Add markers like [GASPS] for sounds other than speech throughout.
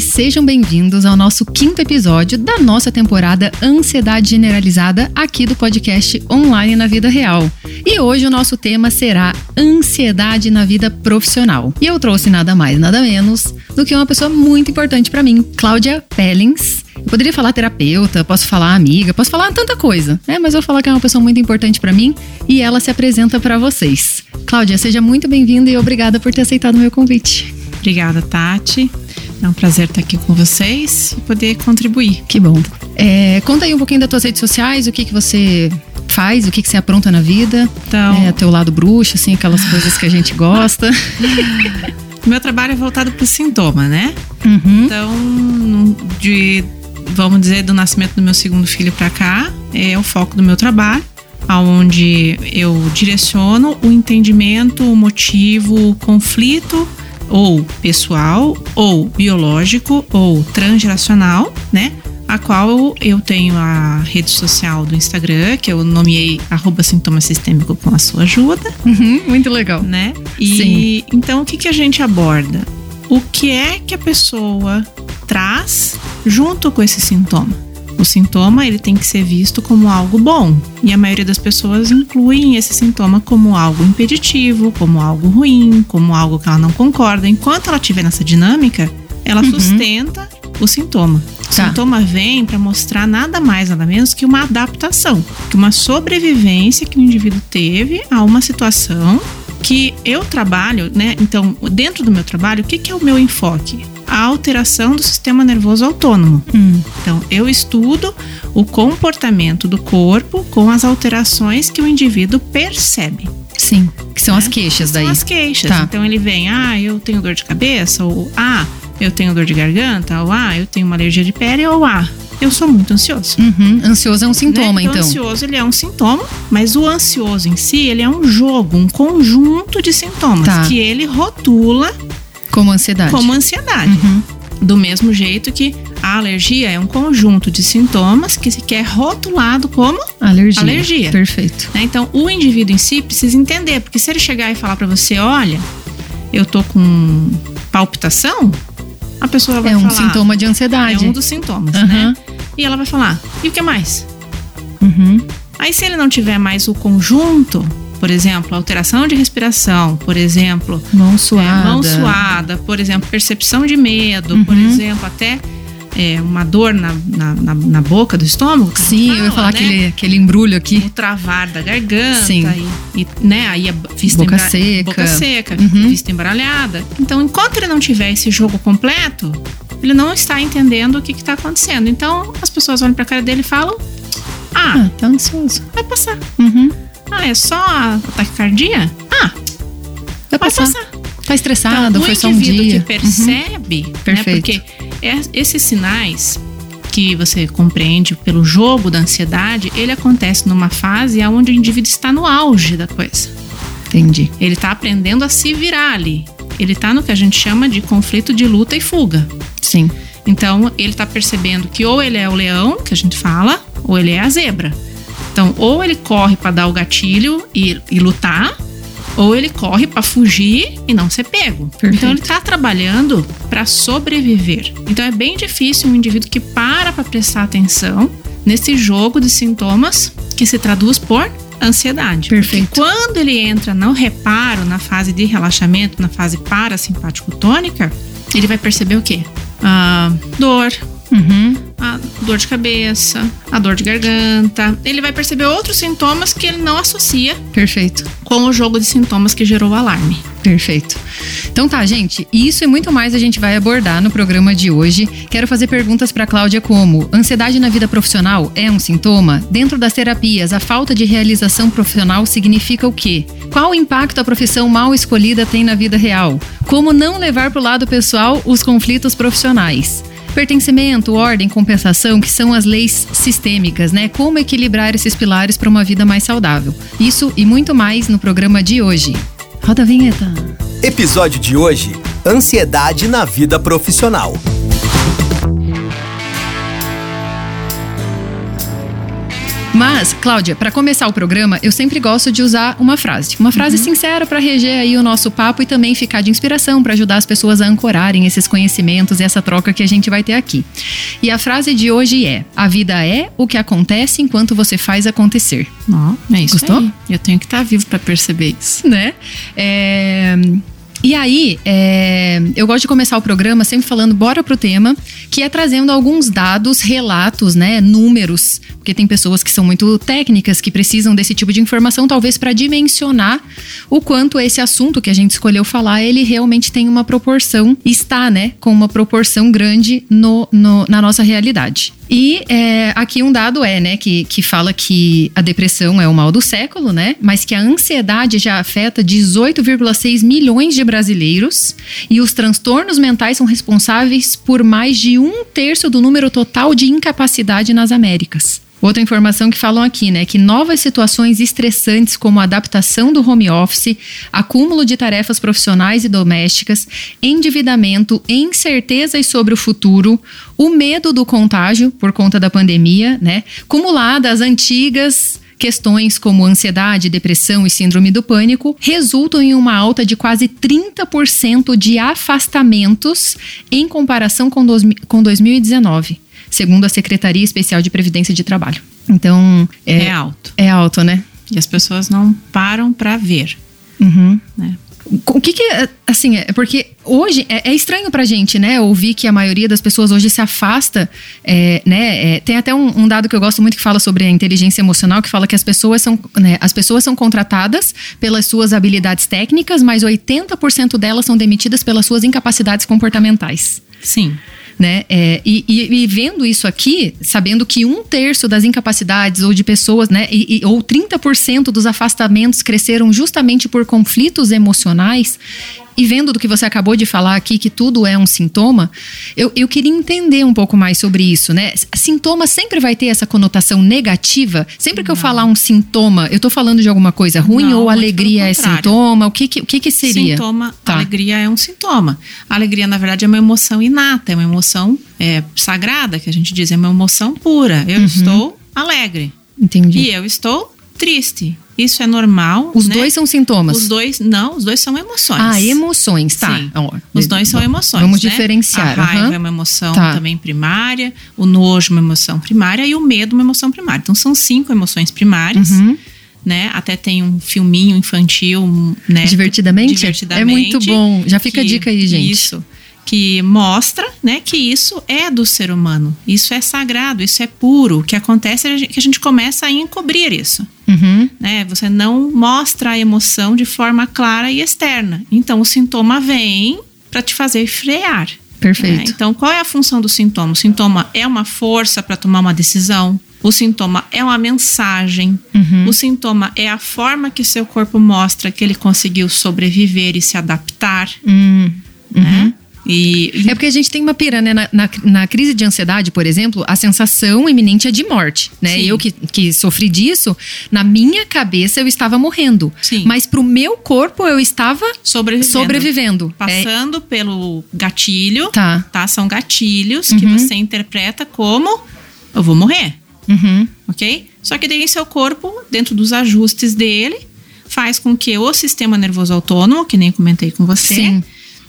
sejam bem-vindos ao nosso quinto episódio da nossa temporada Ansiedade Generalizada aqui do podcast Online na Vida Real. E hoje o nosso tema será Ansiedade na Vida Profissional. E eu trouxe nada mais, nada menos do que uma pessoa muito importante para mim, Cláudia Pellings. Eu poderia falar terapeuta, posso falar amiga, posso falar tanta coisa, né? Mas vou falar que é uma pessoa muito importante para mim e ela se apresenta para vocês. Cláudia, seja muito bem-vinda e obrigada por ter aceitado o meu convite. Obrigada, Tati. É um prazer estar aqui com vocês e poder contribuir. Que bom. É, conta aí um pouquinho das tuas redes sociais, o que, que você faz, o que, que você apronta na vida. Então, é, teu lado bruxo, assim, aquelas coisas que a gente gosta. [LAUGHS] Meu trabalho é voltado para o sintoma, né? Uhum. Então, de, vamos dizer, do nascimento do meu segundo filho para cá, é o foco do meu trabalho aonde eu direciono o entendimento, o motivo, o conflito ou pessoal, ou biológico, ou transgeracional, né? A qual eu tenho a rede social do Instagram, que eu nomeei arroba sintoma sistêmico com a sua ajuda. Uhum, muito legal. Né? E Sim. então o que, que a gente aborda? O que é que a pessoa traz junto com esse sintoma? O sintoma ele tem que ser visto como algo bom e a maioria das pessoas incluem esse sintoma como algo impeditivo, como algo ruim, como algo que ela não concorda. Enquanto ela estiver nessa dinâmica, ela uhum. sustenta o sintoma. O tá. sintoma vem para mostrar nada mais, nada menos que uma adaptação, que uma sobrevivência que o indivíduo teve a uma situação que eu trabalho, né? Então, dentro do meu trabalho, o que, que é o meu enfoque? A alteração do sistema nervoso autônomo. Hum. Então, eu estudo o comportamento do corpo com as alterações que o indivíduo percebe. Sim, que são é? as queixas daí. São as queixas. Tá. Então, ele vem, ah, eu tenho dor de cabeça, ou ah, eu tenho dor de garganta, ou ah, eu tenho uma alergia de pele, ou ah, eu sou muito ansioso. Uhum. Ansioso é um sintoma, né? então. O ansioso ele é um sintoma, mas o ansioso em si ele é um jogo, um conjunto de sintomas tá. que ele rotula como ansiedade. Como ansiedade. Uhum. Do mesmo jeito que a alergia é um conjunto de sintomas que se quer rotulado como alergia. alergia. Perfeito. Né? Então, o indivíduo em si precisa entender, porque se ele chegar e falar para você, olha, eu tô com palpitação, a pessoa vai é falar. É um sintoma de ansiedade. É um dos sintomas, uhum. né? E ela vai falar, e o que mais? Uhum. Aí, se ele não tiver mais o conjunto, por exemplo, alteração de respiração, por exemplo, mão suada, é, mão suada, por exemplo, percepção de medo, uhum. por exemplo, até é, uma dor na, na, na, boca do estômago. Sim, fala, eu ia falar né? aquele, aquele embrulho aqui. O travar da garganta. Sim. E, e né, aí a vista boca embra... seca. Boca seca, uhum. vista embaralhada. Então, enquanto ele não tiver esse jogo completo, ele não está entendendo o que está acontecendo. Então, as pessoas olham para a cara dele e falam: Ah, ah tá ansioso. Vai passar. Uhum. Ah, é só a taquicardia? Ah, vai passar. passar. Tá estressado, então, foi só um dia. O indivíduo que percebe, uhum. Perfeito. Né, porque é, esses sinais que você compreende pelo jogo da ansiedade, ele acontece numa fase onde o indivíduo está no auge da coisa. Entendi. Ele está aprendendo a se virar ali. Ele está no que a gente chama de conflito de luta e fuga. Sim. Então, ele está percebendo que ou ele é o leão, que a gente fala, ou ele é a zebra. Então, ou ele corre para dar o gatilho e, e lutar, ou ele corre para fugir e não ser pego. Perfeito. Então ele está trabalhando para sobreviver. Então é bem difícil um indivíduo que para para prestar atenção nesse jogo de sintomas que se traduz por ansiedade. Perfeito. Porque quando ele entra no reparo, na fase de relaxamento, na fase parasimpático tônica, ele vai perceber o quê? Ah, dor, Uhum. A dor de cabeça, a dor de garganta. Ele vai perceber outros sintomas que ele não associa. Perfeito. Com o jogo de sintomas que gerou o alarme. Perfeito. Então tá, gente, isso e muito mais a gente vai abordar no programa de hoje. Quero fazer perguntas para Cláudia como: ansiedade na vida profissional é um sintoma? Dentro das terapias, a falta de realização profissional significa o quê? Qual impacto a profissão mal escolhida tem na vida real? Como não levar para o lado pessoal os conflitos profissionais? Pertencimento, ordem, compensação, que são as leis sistêmicas, né? Como equilibrar esses pilares para uma vida mais saudável. Isso e muito mais no programa de hoje. Roda a vinheta. Episódio de hoje: Ansiedade na vida profissional. Mas, Cláudia, para começar o programa, eu sempre gosto de usar uma frase. Uma frase Uhum. sincera para reger aí o nosso papo e também ficar de inspiração para ajudar as pessoas a ancorarem esses conhecimentos e essa troca que a gente vai ter aqui. E a frase de hoje é: A vida é o que acontece enquanto você faz acontecer. Ó, é isso Gostou? aí. Eu tenho que estar vivo para perceber isso. né? É, E aí, é, eu gosto de começar o programa sempre falando, bora pro tema, que é trazendo alguns dados, relatos, né, números, porque tem pessoas que são muito técnicas, que precisam desse tipo de informação, talvez para dimensionar o quanto esse assunto que a gente escolheu falar, ele realmente tem uma proporção, está, né, com uma proporção grande no, no- na nossa realidade. E é, aqui um dado é, né, que, que fala que a depressão é o mal do século, né? Mas que a ansiedade já afeta 18,6 milhões de brasileiros e os transtornos mentais são responsáveis por mais de um terço do número total de incapacidade nas Américas. Outra informação que falam aqui, né, que novas situações estressantes como a adaptação do home office, acúmulo de tarefas profissionais e domésticas, endividamento, incertezas sobre o futuro, o medo do contágio por conta da pandemia, né, cumulada antigas questões como ansiedade, depressão e síndrome do pânico resultam em uma alta de quase 30% de afastamentos em comparação com, dois, com 2019, segundo a Secretaria Especial de Previdência de Trabalho. Então, É, é, alto. é alto, né? E as pessoas não param para ver, Uhum. né? O que que, é, assim, é porque hoje é, é estranho pra gente, né, ouvir que a maioria das pessoas hoje se afasta, é, né, é, tem até um, um dado que eu gosto muito que fala sobre a inteligência emocional, que fala que as pessoas são, né, as pessoas são contratadas pelas suas habilidades técnicas, mas 80% delas são demitidas pelas suas incapacidades comportamentais Sim. Né? É, e, e- e vendo isso aqui, sabendo que um terço das incapacidades ou de pessoas, né, e, e- ou 30% dos afastamentos cresceram justamente por conflitos emocionais, e vendo do que você acabou de falar aqui, que tudo é um sintoma, eu, eu queria entender um pouco mais sobre isso, né? Sintoma sempre vai ter essa conotação negativa? Sempre que eu falar um sintoma, eu tô falando de alguma coisa ruim Não, ou alegria é sintoma? O que que, o que, que seria? Sintoma, Tá. alegria é um sintoma. A alegria, na verdade, é uma emoção inata, é uma emoção é, sagrada, que a gente diz, é uma emoção pura. Eu Uhum. estou alegre Entendi. e eu estou triste. Isso é normal. Os né? dois são sintomas? Os dois, não, os dois são emoções. Ah, emoções, tá. Sim. Os dois são emoções. Vamos né? diferenciar. A raiva aham. é uma emoção Tá. também primária, o nojo é uma emoção primária e o medo é uma emoção primária. Então são cinco emoções primárias. Uhum. Né? Até tem um filminho infantil, né? Divertidamente? Divertidamente. É muito bom. Já fica a que- dica aí, gente. Isso. Que mostra, né, que isso é do ser humano. Isso é sagrado, isso é puro. O que acontece é que a gente começa a encobrir isso Uhum. né? Você não mostra a emoção de forma clara e externa. Então o sintoma vem para te fazer frear. Perfeito. né? Então qual é a função do sintoma? O sintoma é uma força para tomar uma decisão. O sintoma é uma mensagem. Uhum. O sintoma é a forma que seu corpo mostra que ele conseguiu sobreviver e se adaptar. Hum, uhum. Né? E, É porque a gente tem uma pira, né? Na, na, na crise de ansiedade, por exemplo, a sensação iminente é de morte, né? Sim. Eu que, que sofri disso, na minha cabeça eu estava morrendo. Sim. Mas pro meu corpo eu estava sobrevivendo. sobrevivendo. É, Passando pelo gatilho. tá. tá? São gatilhos que Uhum. você interpreta como eu vou morrer, Uhum. ok? Só que daí seu corpo, dentro dos ajustes dele, faz com que o sistema nervoso autônomo, que nem comentei com você, Sim.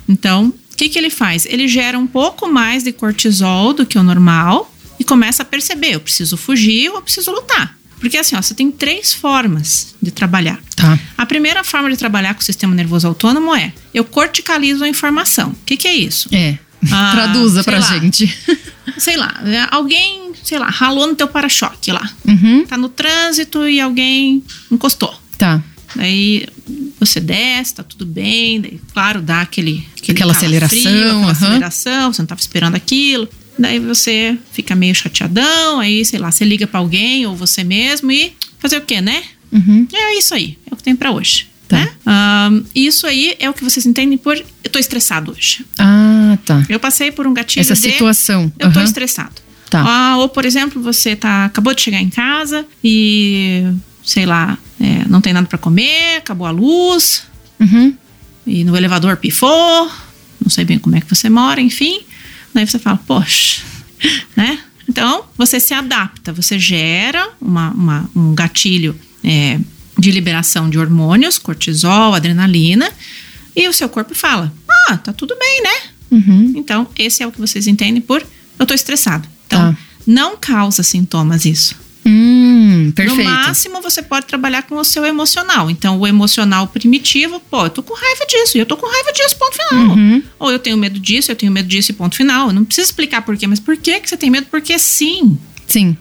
então, que, que ele faz? Ele gera um pouco mais de cortisol do que o normal e começa a perceber, eu preciso fugir ou eu preciso lutar. Porque assim, ó, você tem três formas de trabalhar. Tá. A primeira forma de trabalhar com o sistema nervoso autônomo é eu corticalizo a informação. O que, que é isso? É. [LAUGHS] Ah, Traduza pra lá. gente. [LAUGHS] sei lá, é, alguém, sei lá, ralou no teu para-choque lá. Uhum. Tá no trânsito e alguém encostou. Tá. Daí você desce, tá tudo bem, daí, claro, dá aquele, aquele Aquela aceleração, aquela aham. aceleração, você não tava esperando aquilo. Daí você fica meio chateadão, aí, sei lá, você liga pra alguém ou você mesmo e fazer o quê, né? Uhum. É isso aí, é o que tem pra hoje. Tá. Né? Ahn, isso aí é o que vocês entendem por eu tô estressado hoje. Ah, tá. Eu passei por um gatilho Essa de situação. eu tô estressado. Tá. Ah, ou, por exemplo, você tá, acabou de chegar em casa e, sei lá, é, não tem nada pra comer, acabou a luz, Uhum. e no elevador pifou, não sei bem como é que você mora, enfim. Daí você fala, poxa, [LAUGHS] né? Então, você se adapta, você gera uma, uma- um gatilho é, de liberação de hormônios, cortisol, adrenalina, e o seu corpo fala: Ah, tá tudo bem, né? Uhum. Então, esse é o que vocês entendem por eu tô estressado. Então, Tá. não causa sintomas isso. Hum, perfeito. No máximo, você pode trabalhar com o seu emocional. Então, o emocional primitivo, pô, eu tô com raiva disso, e eu tô com raiva disso, ponto final. Uhum. Ou eu tenho medo disso, eu tenho medo disso, ponto final. Eu não preciso explicar por quê, mas por que, que você tem medo? Porque sim. Sim.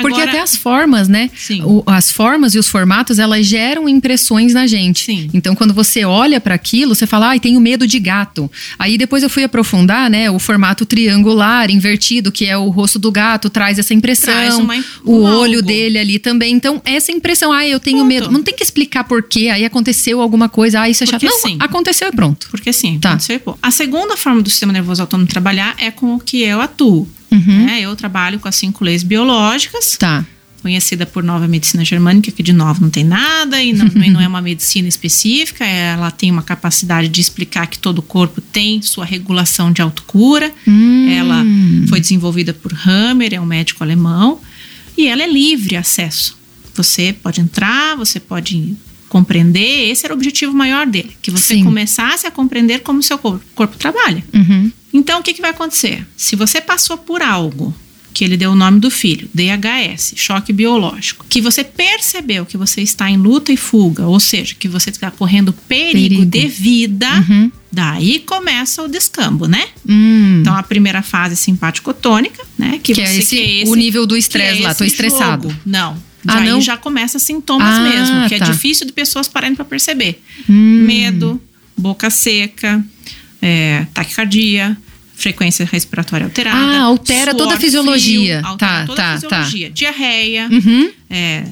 Porque Agora- até as formas, né? Sim. O- as formas e os formatos, elas geram impressões na gente. Sim. Então, quando você olha para aquilo, você fala, ai, tenho medo de gato. Aí depois eu fui aprofundar, né? O formato triangular, invertido, que é o rosto do gato, traz essa impressão. Traz uma- o olho algo. dele ali também. Então, essa impressão, ai, eu tenho Ponto. medo. Não tem que explicar por quê. Aí aconteceu alguma coisa, ai, isso é chato. Porque Não, sim. aconteceu e pronto. Porque sim, Tá. aconteceu e pô. A segunda forma do sistema nervoso autônomo trabalhar é com o que eu atuo. Uhum. né? Eu trabalho com as cinco leis biológicas, Tá. conhecida por nova medicina germânica, que de novo não tem nada e não, não é uma medicina específica, ela tem uma capacidade de explicar que todo o corpo tem sua regulação de autocura. Hum. Ela foi desenvolvida por Hammer, é um médico alemão, e ela é livre acesso. Você pode entrar, você pode compreender, esse era o objetivo maior dele, que você Sim. começasse a compreender como o seu corpo, corpo trabalha. Uhum. Então, o que, que vai acontecer? Se você passou por algo que ele deu o nome do filho, DHS, choque biológico, que você percebeu que você está em luta e fuga, ou seja, que você está correndo perigo, Perigo. de vida, Uhum. daí começa o descambo, né? Hum. Então, a primeira fase simpático-tônica, né? Que, Que é esse- que é o nível do que estresse lá, tô esse estressado. jogo. Não. Ah, Daí não? já começa sintomas Ah, mesmo, que tá. é difícil de pessoas pararem para perceber. Hum. Medo, boca seca, é, taquicardia, frequência respiratória alterada. Ah, altera toda a suor fisiologia. frio, altera Tá, toda tá, a fisiologia. Diarreia, Uhum. é,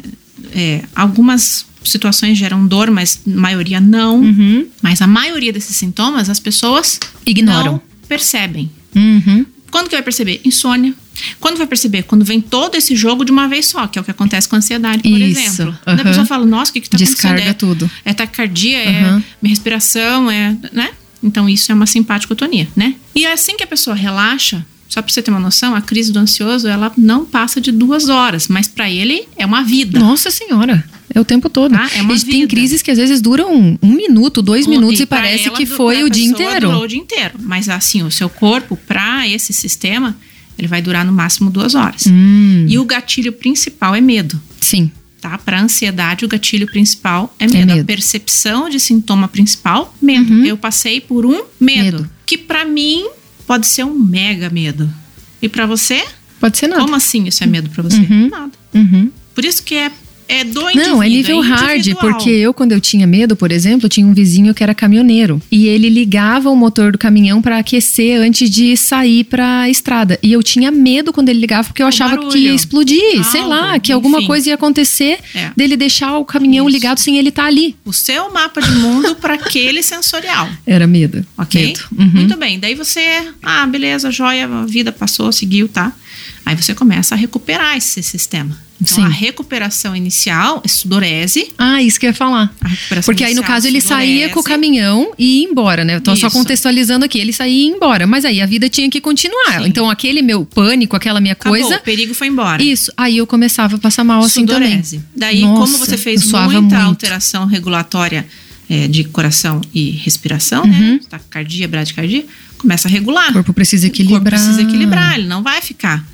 é, algumas situações geram dor, mas a maioria não. Uhum. Mas a maioria desses sintomas as pessoas Ignoram. não percebem. Uhum. Quando que vai perceber? Insônia. Quando vai perceber? Quando vem todo esse jogo de uma vez só, que é o que acontece com a ansiedade, por Isso, exemplo. aham. A pessoa fala, nossa, o que que tá Descarga acontecendo? tudo. É, é taquicardia, é Aham. minha respiração, é, né? Então isso é uma simpaticotonia, né? E assim que a pessoa relaxa, só pra você ter uma noção, a crise do ansioso, ela não passa de duas horas, mas pra ele é uma vida. Nossa senhora, é o tempo todo. Ah, é e tem vida. crises que às vezes duram um minuto, dois minutos e, parece ela, que foi o dia inteiro. Durou o dia inteiro. Mas assim, o seu corpo, pra esse sistema, ele vai durar no máximo duas horas. Hum, E o gatilho principal é medo. sim. Tá? Para ansiedade, o gatilho principal é medo. medo. A percepção de sintoma principal, medo. Uhum. Eu passei por um medo, Medo. que pra mim pode ser um mega medo. E pra você? Pode ser nada. Como assim isso é medo pra você? Uhum. Nada. Uhum. Por isso que é, é do. Não, é nível hard, individual. porque eu, quando eu tinha medo, por exemplo, tinha um vizinho que era caminhoneiro. E ele ligava o motor do caminhão pra aquecer antes de sair pra estrada. E eu tinha medo quando ele ligava, porque eu O achava barulho. que ia explodir, sei Algo, lá, que alguma enfim. coisa ia acontecer É. dele deixar o caminhão Isso. ligado sem ele estar ali. O seu mapa de mundo para aquele sensorial. [LAUGHS] Era medo. Ok? Medo. Uhum. Muito bem. Daí você, ah, beleza, joia, a vida passou, seguiu, tá? Aí você começa a recuperar esse sistema. Então, Sim. a recuperação inicial é sudorese. Ah, isso que eu ia falar. A recuperação Porque aí, no caso, ele saía com o sudorese. caminhão e ia embora, né? Eu tô só Isso. contextualizando aqui. Ele saía e ia embora. Mas aí a vida tinha que continuar. Sim. Então, aquele meu pânico, aquela minha Acabou, coisa. o perigo foi embora. Isso. Aí eu começava a passar mal assim também. Sudorese. Daí, Nossa, como você fez muita muito. alteração regulatória é, de coração e respiração, Uhum. né? Taquicardia, bradicardia, começa a regular. O corpo precisa O corpo equilibrar. precisa equilibrar, ele não vai ficar,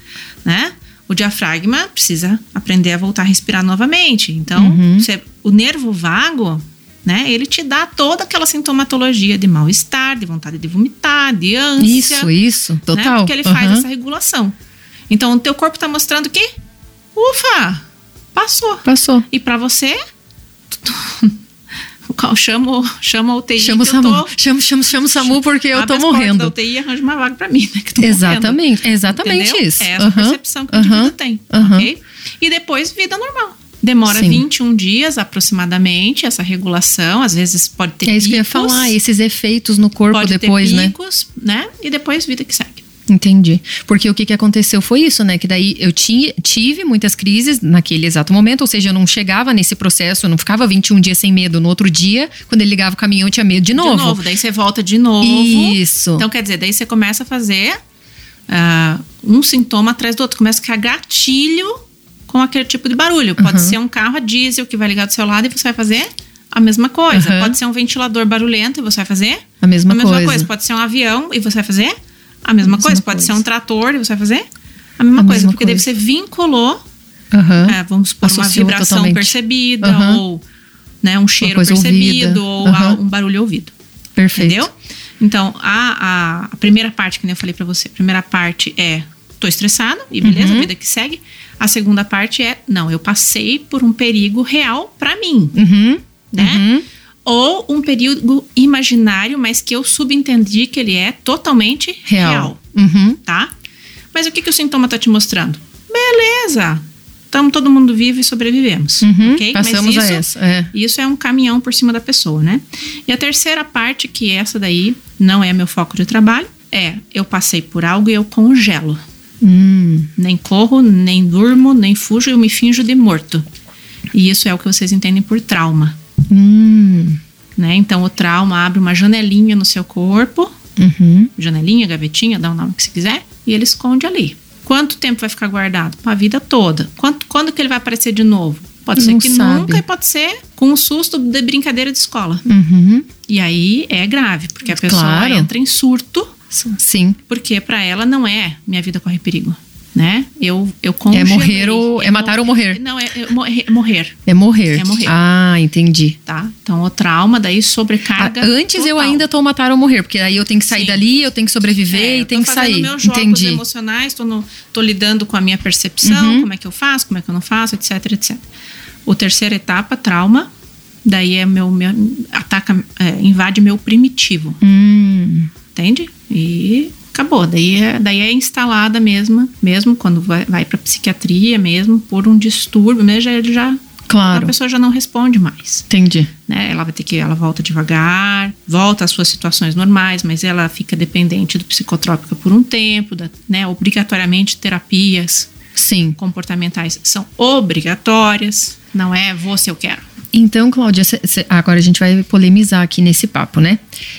né? O diafragma precisa aprender a voltar a respirar novamente. Então, Uhum. você- o nervo vago, né? Ele te dá toda aquela sintomatologia de mal-estar, de vontade de vomitar, de ânsia. Isso, isso. né? Total. Porque ele faz Aham. essa regulação. Então, o teu corpo tá mostrando que, ufa, passou. Passou. E pra você, chama, chama o UTI Chama o eu SAMU. tô... Chama, chama, chama o SAMU porque eu abre tô morrendo. da UTI e arranja uma vaga pra mim, né? Que eu tô morrendo. Exatamente. Exatamente Entendeu? isso. É essa Aham. percepção que o indivíduo tem, Aham. ok? E depois, vida normal. Demora Sim. 21 dias aproximadamente, essa regulação. Às vezes pode ter É isso que eu ia picos, falar, esses efeitos no corpo depois, né? picos, né? E depois, vida que segue. Entendi. Porque o que, que aconteceu foi isso, né? Que daí eu tinha, tive muitas crises naquele exato momento, ou seja, eu não chegava nesse processo, eu não ficava 21 dias sem medo. No outro dia, quando ele ligava o caminhão, eu tinha medo de novo. De novo, daí você volta de novo. Isso. Então, quer dizer, daí você começa a fazer ah, um sintoma atrás do outro. Começa a ficar gatilho com aquele tipo de barulho. Pode Uhum. ser um carro a diesel que vai ligar do seu lado e você vai fazer a mesma coisa. Uhum. Pode ser um ventilador barulhento e você vai fazer A mesma, a mesma coisa. coisa. Pode ser um avião e você vai fazer a mesma, mesma coisa. Pode coisa. ser um trator e você vai fazer a mesma A coisa. mesma porque daí coisa. você vinculou, Aham. é, vamos supor, uma Associou vibração totalmente. percebida Aham. ou né, um cheiro percebido ouvida. ou a- um barulho ouvido. Perfeito. Entendeu? Então, a, a, a primeira parte, que nem eu falei pra você, a primeira parte é tô estressado e beleza, Uhum. vida que segue. A segunda parte é, não, eu passei por um perigo real pra mim, Uhum. né? Uhum. Ou um perigo imaginário, mas que eu subentendi que ele é totalmente Real. real, Uhum. tá? Mas o que, que o sintoma tá te mostrando? Beleza! Estamos todo mundo vivo e sobrevivemos, Uhum. ok? Passamos mas a isso, essa. É. isso é um caminhão por cima da pessoa, né? E a terceira parte, que essa daí não é meu foco de trabalho, é eu passei por algo e eu congelo. Hum. Nem corro, nem durmo, nem fujo, eu me finjo de morto. E isso é o que vocês entendem por trauma, Hum. né? Então o trauma abre uma janelinha no seu corpo, Uhum. janelinha, gavetinha, dá o nome que você quiser, e ele esconde ali. Quanto tempo vai ficar guardado? A vida toda. Quanto, quando que ele vai aparecer de novo? Pode ser Não que sabe. nunca e pode ser com um susto de brincadeira de escola. Uhum. E aí é grave, porque a pessoa Claro. entra em surto, Sim. porque para ela não é minha vida corre perigo, né? Eu eu É congelei. morrer ou. É matar ou morrer. Não, é, é morrer, morrer, É morrer. É morrer. Ah, entendi. tá? Então o trauma daí Ah, sobrecarga. antes eu total. ainda tô matar ou morrer, porque aí eu tenho que sair Sim. dali, eu tenho que sobreviver É, e eu tenho que sair. meus jogos Entendi. emocionais, tô, no- tô lidando com a minha percepção, Uhum. como é que eu faço, como é que eu não faço, etc, etc. O terceira etapa, trauma, daí é meu, meu ataca, é, invade meu primitivo. Hum. entende? E acabou. Daí é, daí é instalada mesmo, mesmo quando vai, vai para psiquiatria mesmo, por um distúrbio, mesmo já, ele já a Claro. pessoa já não responde mais. Entendi. Né? Ela vai ter que, ela volta devagar, volta às suas situações normais, mas ela fica dependente do psicotrópico por um tempo, da, né? Obrigatoriamente terapias Sim. comportamentais são obrigatórias, não é se eu quero. Então, Cláudia, agora a gente vai polemizar aqui nesse papo, né?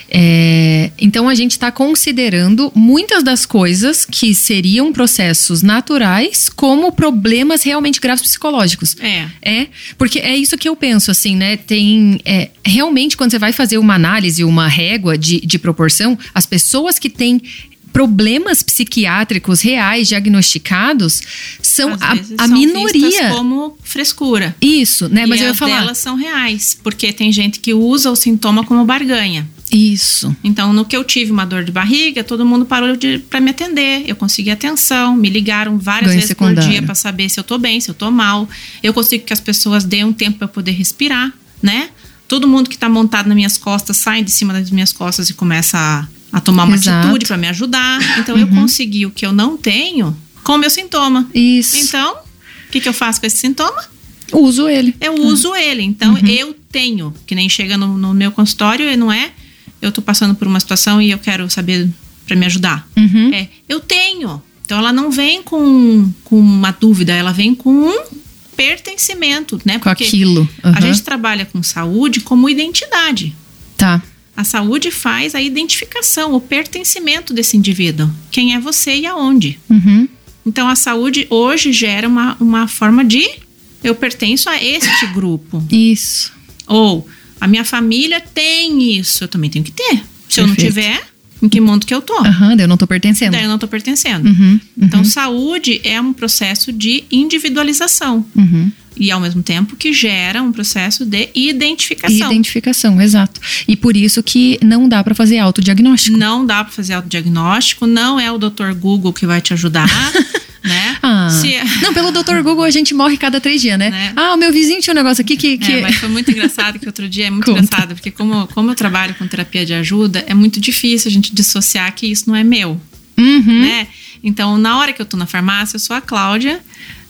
É, então, a gente está considerando muitas das coisas que seriam processos naturais como problemas realmente graves psicológicos. É. É, porque é isso que eu penso, assim, né? Tem. é, realmente, quando você vai fazer uma análise, uma régua de, de proporção, as pessoas que têm problemas psiquiátricos reais diagnosticados são a, a são minoria. como frescura. Isso, né? Mas e eu ia falar. delas são reais, porque tem gente que usa o sintoma como barganha. Isso. Então, no que eu tive uma dor de barriga, todo mundo parou para me atender. Eu consegui atenção, me ligaram várias Ganho vezes por secundário. dia para saber se eu tô bem, se eu tô mal. Eu consigo que as pessoas deem um tempo para poder respirar, né? Todo mundo que tá montado nas minhas costas sai de cima das minhas costas e começa a, a tomar uma Exato. atitude para me ajudar. Então, eu consegui o que eu não tenho com o meu sintoma. Isso. Então, o que, que eu faço com esse sintoma? Uso ele. eu uso ele. Então, eu tenho, que nem chega no, no meu consultório e não é eu tô passando por uma situação e eu quero saber para me ajudar. Uhum. É, eu tenho. Então, ela não vem com, com uma dúvida, ela vem com um pertencimento, né? Com aquilo. a Aham. gente trabalha com saúde como identidade. Tá. A saúde faz a identificação, o pertencimento desse indivíduo. Quem é você e aonde. Uhum. Então, a saúde hoje gera uma, uma forma de eu pertenço a este [LAUGHS] grupo. Isso. Ou a minha família tem isso, eu também tenho que ter. Se eu não Perfeito. tiver, em que mundo que eu tô? Aham, daí eu não tô pertencendo. Daí eu não tô pertencendo. Uhum. Uhum. Então, saúde é um processo de individualização. Uhum. E ao mesmo tempo que gera um processo de identificação. Identificação, exato. E por isso que não dá pra fazer autodiagnóstico. Não dá para fazer autodiagnóstico, não é o Dr. Google que vai te ajudar, [LAUGHS] né? Ah. Se- [LAUGHS] Não, pelo Dr. Google a gente morre cada três dias, né? Né? Ah, o meu vizinho tinha um negócio aqui que. que... É, mas foi muito [LAUGHS] engraçado que outro dia é muito Conta. engraçado, porque como, como eu trabalho com terapia de ajuda, é muito difícil a gente dissociar que isso não é meu. Uhum. né? Então, na hora que eu tô na farmácia, eu sou a Cláudia,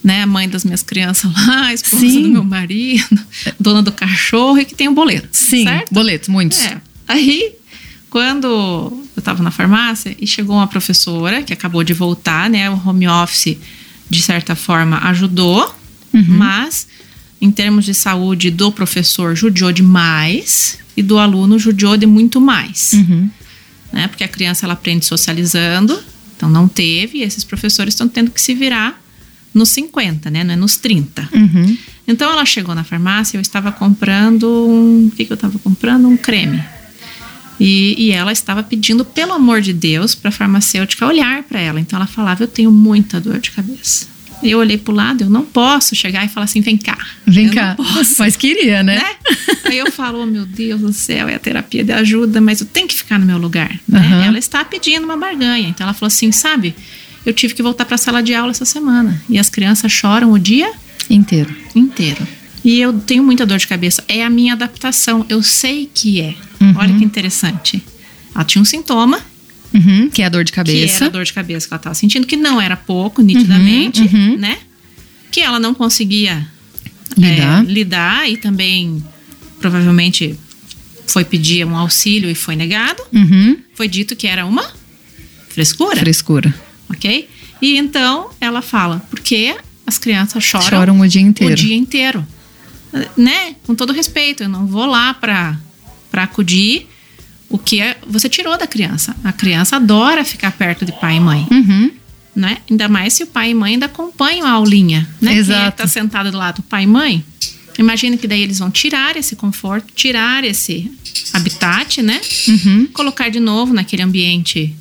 né? Mãe das minhas crianças lá, a esposa Sim. do meu marido, [LAUGHS] dona do cachorro e que tem o boleto. Sim, Certo? boletos, muitos. É. Aí, quando eu tava na farmácia e chegou uma professora que acabou de voltar, né? O home office, de certa forma, ajudou, Uhum. mas em termos de saúde do professor judiou demais e do aluno judiou de muito mais Uhum. né? Porque a criança ela aprende socializando. Então não teve, e esses professores estão tendo que se virar nos 50, né? Não é nos 30. Uhum. Então ela chegou na farmácia, eu estava comprando um. O que, que eu estava comprando? Um creme. E, e ela estava pedindo, pelo amor de Deus, para a farmacêutica olhar para ela. Então ela falava: Eu tenho muita dor de cabeça. Eu olhei pro lado, eu não posso chegar e falar assim: vem cá. Vem eu cá. Não posso, Mas queria, né? né? Aí eu falo: oh, meu Deus do céu, é a terapia de ajuda, mas eu tenho que ficar no meu lugar. Né? Uhum. Ela está pedindo uma barganha. Então ela falou assim: sabe, eu tive que voltar para a sala de aula essa semana. E as crianças choram o dia Inteiro. inteiro. E eu tenho muita dor de cabeça. É a minha adaptação. Eu sei que é. Uhum. Olha que interessante. Ela tinha um sintoma, Uhum, que é a dor de que era cabeça. a dor de cabeça que ela estava sentindo, que não era pouco, nitidamente, uhum. né? Que ela não conseguia Lidar. é, lidar e também provavelmente foi pedir um auxílio e foi negado. Uhum. Foi dito que era uma frescura, Frescura. ok? E então ela fala, porque as crianças choram, Choram o dia inteiro. o dia inteiro. Né? Com todo respeito, eu não vou lá para para acudir o que é, você tirou da criança. A criança adora ficar perto de pai e mãe, Uhum. né? Ainda mais se o pai e mãe ainda acompanham a aulinha, né? Exato. Quem é tá sentado do lado do pai e mãe, imagina que daí eles vão tirar esse conforto, tirar esse habitat, né? Uhum. colocar de novo naquele ambiente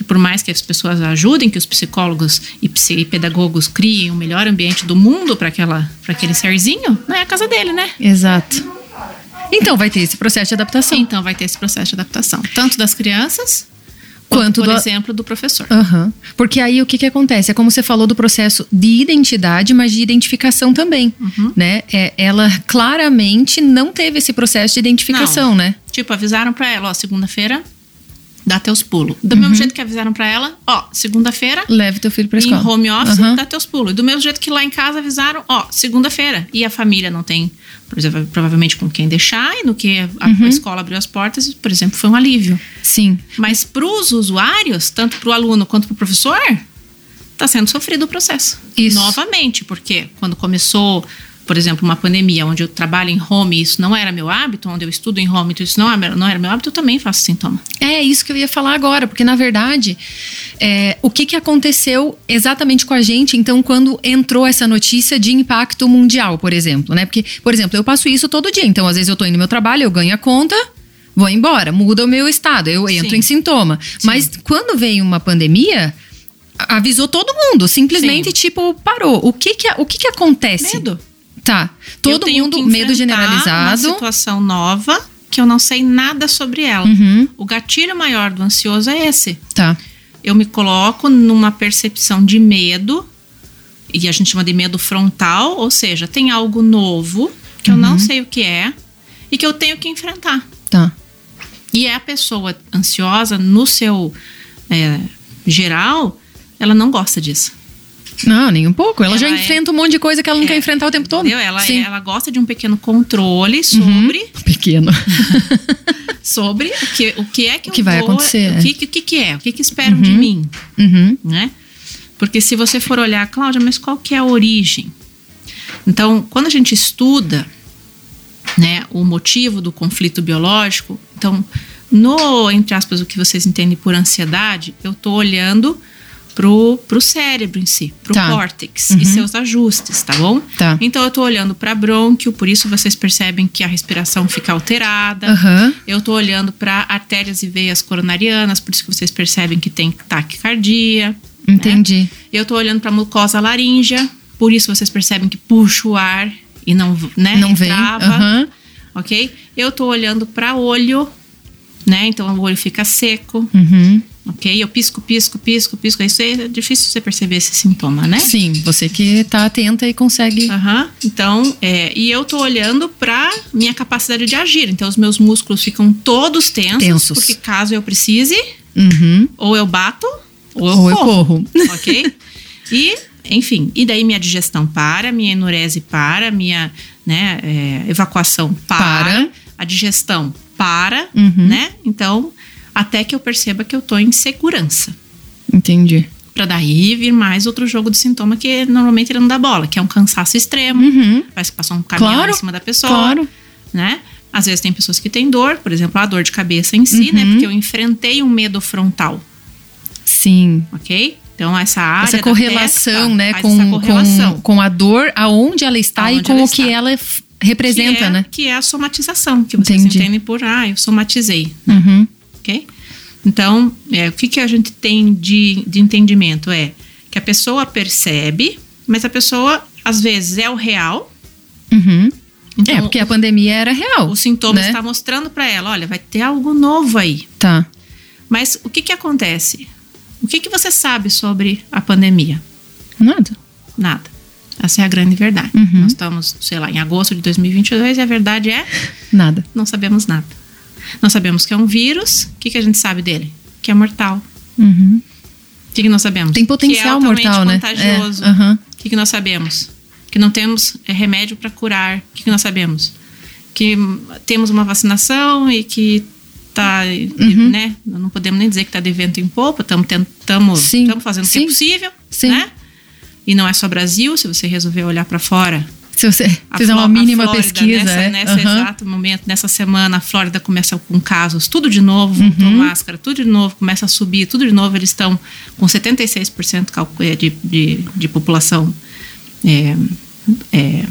que por mais que as pessoas ajudem, que os psicólogos e, pedagogos criem o melhor ambiente do mundo para aquela para aquele serzinho, não é a casa dele, né? Exato. Então vai ter esse processo de adaptação. Então vai ter esse processo de adaptação, tanto das crianças Quanto quanto, por do- exemplo, do professor. Aham. Porque aí o que, que acontece? É como você falou do processo de identidade, mas de identificação também. Uhum. Né? É, ela claramente não teve esse processo de identificação, né? Tipo, avisaram para ela, ó, segunda-feira dá teus pulos. Do Uhum. mesmo jeito que avisaram para ela, ó, segunda-feira Leve teu filho pra em escola. home office, Aham. dá teus pulos. E do mesmo jeito que lá em casa avisaram, ó, segunda-feira. E a família não tem, por exemplo, provavelmente com quem deixar, e no que a, Uhum. a escola abriu as portas, por exemplo, foi um alívio. Sim. Mas para os usuários, tanto para o aluno quanto para o professor, está sendo sofrido o processo. Isso. Novamente, porque quando começou, por exemplo, uma pandemia onde eu trabalho em home e isso não era meu hábito, onde eu estudo em home e isso não era, não era meu hábito, eu também faço sintoma. É isso que eu ia falar agora, porque na verdade, é, o que, que aconteceu exatamente com a gente, então, quando entrou essa notícia de impacto mundial, por exemplo, né? Porque, por exemplo, eu passo isso todo dia, então às vezes eu tô indo no meu trabalho, eu ganho a conta, vou embora, muda o meu estado, eu entro Sim. em sintoma. Mas quando veio uma pandemia, avisou todo mundo, simplesmente, Sim. tipo, parou. O que que, o que que acontece? Medo. Tá. Eu Todo mundo, medo generalizado. Uma situação nova que eu não sei nada sobre ela. Uhum, O gatilho maior do ansioso é esse. tá. Eu me coloco numa percepção de medo, e a gente chama de medo frontal, ou seja, tem algo novo que eu Uhum. não sei o que é e que eu tenho que enfrentar. Tá. E é a pessoa ansiosa, no seu é, geral, ela não gosta disso. Não, nem um pouco. Ela, já Ela é- enfrenta um monte de coisa que ela não É, quer enfrentar o tempo todo. Entendeu? Ela, Sim. Uhum. ela gosta de um pequeno controle sobre [LAUGHS] Pequeno. [LAUGHS] sobre o que, o que é que, O que vai vou- acontecer, O é. que, que, que que é? O que, que esperam de mim, Uhum. né? Porque se você for olhar, Cláudia, mas qual que é a origem? Então, quando a gente estuda, né, o motivo do conflito biológico, então, no, entre aspas, o que vocês entendem por ansiedade, eu tô olhando pro, pro cérebro em si, pro Tá. córtex Uhum. e seus ajustes, tá bom? Tá. Então, eu tô olhando para brônquio, por isso vocês percebem que a respiração fica alterada. Aham. Eu tô olhando para artérias e veias coronarianas, por isso que vocês percebem que tem taquicardia. Entendi. Eu tô olhando para mucosa laríngea, por isso vocês percebem que puxa o ar e não, né, Não vem. trava, Aham. ok? Eu tô olhando para olho, né? Então o olho fica seco, Uhum. Ok? Eu pisco, pisco, pisco, pisco. Isso é difícil você perceber esse sintoma, né? Sim, você que tá atenta e consegue. Aham. Então, é, e eu tô olhando pra minha capacidade de agir. Então, os meus músculos ficam todos tensos, Tensos. porque caso eu precise, Uhum. ou eu bato, ou eu Ou eu corro. corro. [LAUGHS] ok? E, enfim, e daí minha digestão para, minha enurese para, minha né, é, evacuação para, Para. a digestão para, Uhum. né? Então, até que eu perceba que eu tô em segurança. Entendi. Pra daí vir mais outro jogo de sintoma que normalmente ele não dá bola, que é um cansaço extremo. Uhum. Parece que passou um caminhão Claro, em cima da pessoa. Claro. Né? Às vezes tem pessoas que têm dor, por exemplo, a dor de cabeça em si, né? Uhum. Porque eu enfrentei um medo frontal. Sim. ok? Então, essa área. Essa correlação, testa né, com, essa correlação, com, com a dor, aonde ela está e Aonde com ela o que está. ela representa, que é, né? Que é a somatização, que vocês Entendi. entendem por, ah, eu somatizei, Uhum. Ok? Então, é, o que, que a gente tem de, de entendimento é que a pessoa percebe, mas a pessoa, às vezes, é o real. Uhum. Então, é, porque a pandemia era real. o sintoma né? está mostrando para ela, olha, vai ter algo novo aí. Tá. Mas o que, que acontece? O que, que você sabe sobre a pandemia? Nada. Nada. Essa é a grande verdade. Uhum. Nós estamos, sei lá, em agosto de 2022 e a verdade é Nada. não sabemos nada. Nós sabemos que é um vírus. O que, que a gente sabe dele? Que é mortal. Uhum. O que, que nós sabemos? Tem potencial que é mortal, né? contagioso. É, aham. O que, que nós sabemos? Que não temos é, remédio para curar. O que, que nós sabemos? Que temos uma vacinação e que tá, Uhum. né? Não podemos nem dizer que está de vento em popa. Estamos estamos fazendo o que é possível, Sim. né? E não é só Brasil. Se você resolver olhar para fora, Se você a fizer uma a mínima Flórida, pesquisa, Nessa, é. nesse aham. exato momento, nessa semana, a Flórida começa com casos, tudo de novo, voltou Uhum. máscara, tudo de novo, começa a subir, tudo de novo. Eles estão com 76% calcu- eh, de, de, de população é, é,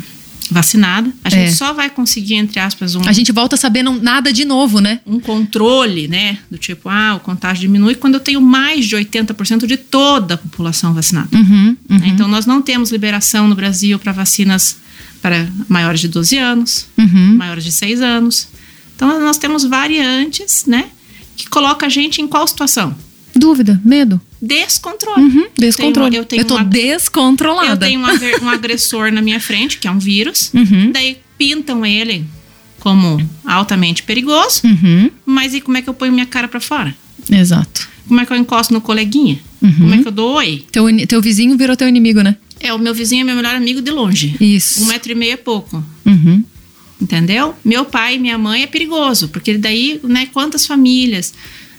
vacinada. A gente É. só vai conseguir, entre aspas, um, A gente volta sabendo nada de novo, né? um controle, né? Do tipo, ah, o contágio diminui quando eu tenho mais de 80% de toda a população vacinada. Uhum, uhum? Então, nós não temos liberação no Brasil para vacinas para maiores de 12 anos, uhum. maiores de 6 anos. Então, nós temos variantes, né? Que coloca a gente em qual situação? Dúvida, medo. Descontrole. Uhum, descontrole. Eu tenho, eu tô uma- descontrolada. eu tenho um um agressor na minha frente, que é um vírus. Uhum, Daí pintam ele como altamente perigoso. uhum, Mas e como é que eu ponho minha cara para fora? exato. Como é que eu encosto no coleguinha? Uhum. Como é que eu dou oi? Teu, teu vizinho virou teu inimigo, né? É, o meu vizinho é meu melhor amigo de longe. Isso. Um metro e meio é pouco. Uhum. Entendeu? Meu pai e minha mãe é perigoso, porque daí, né, quantas famílias,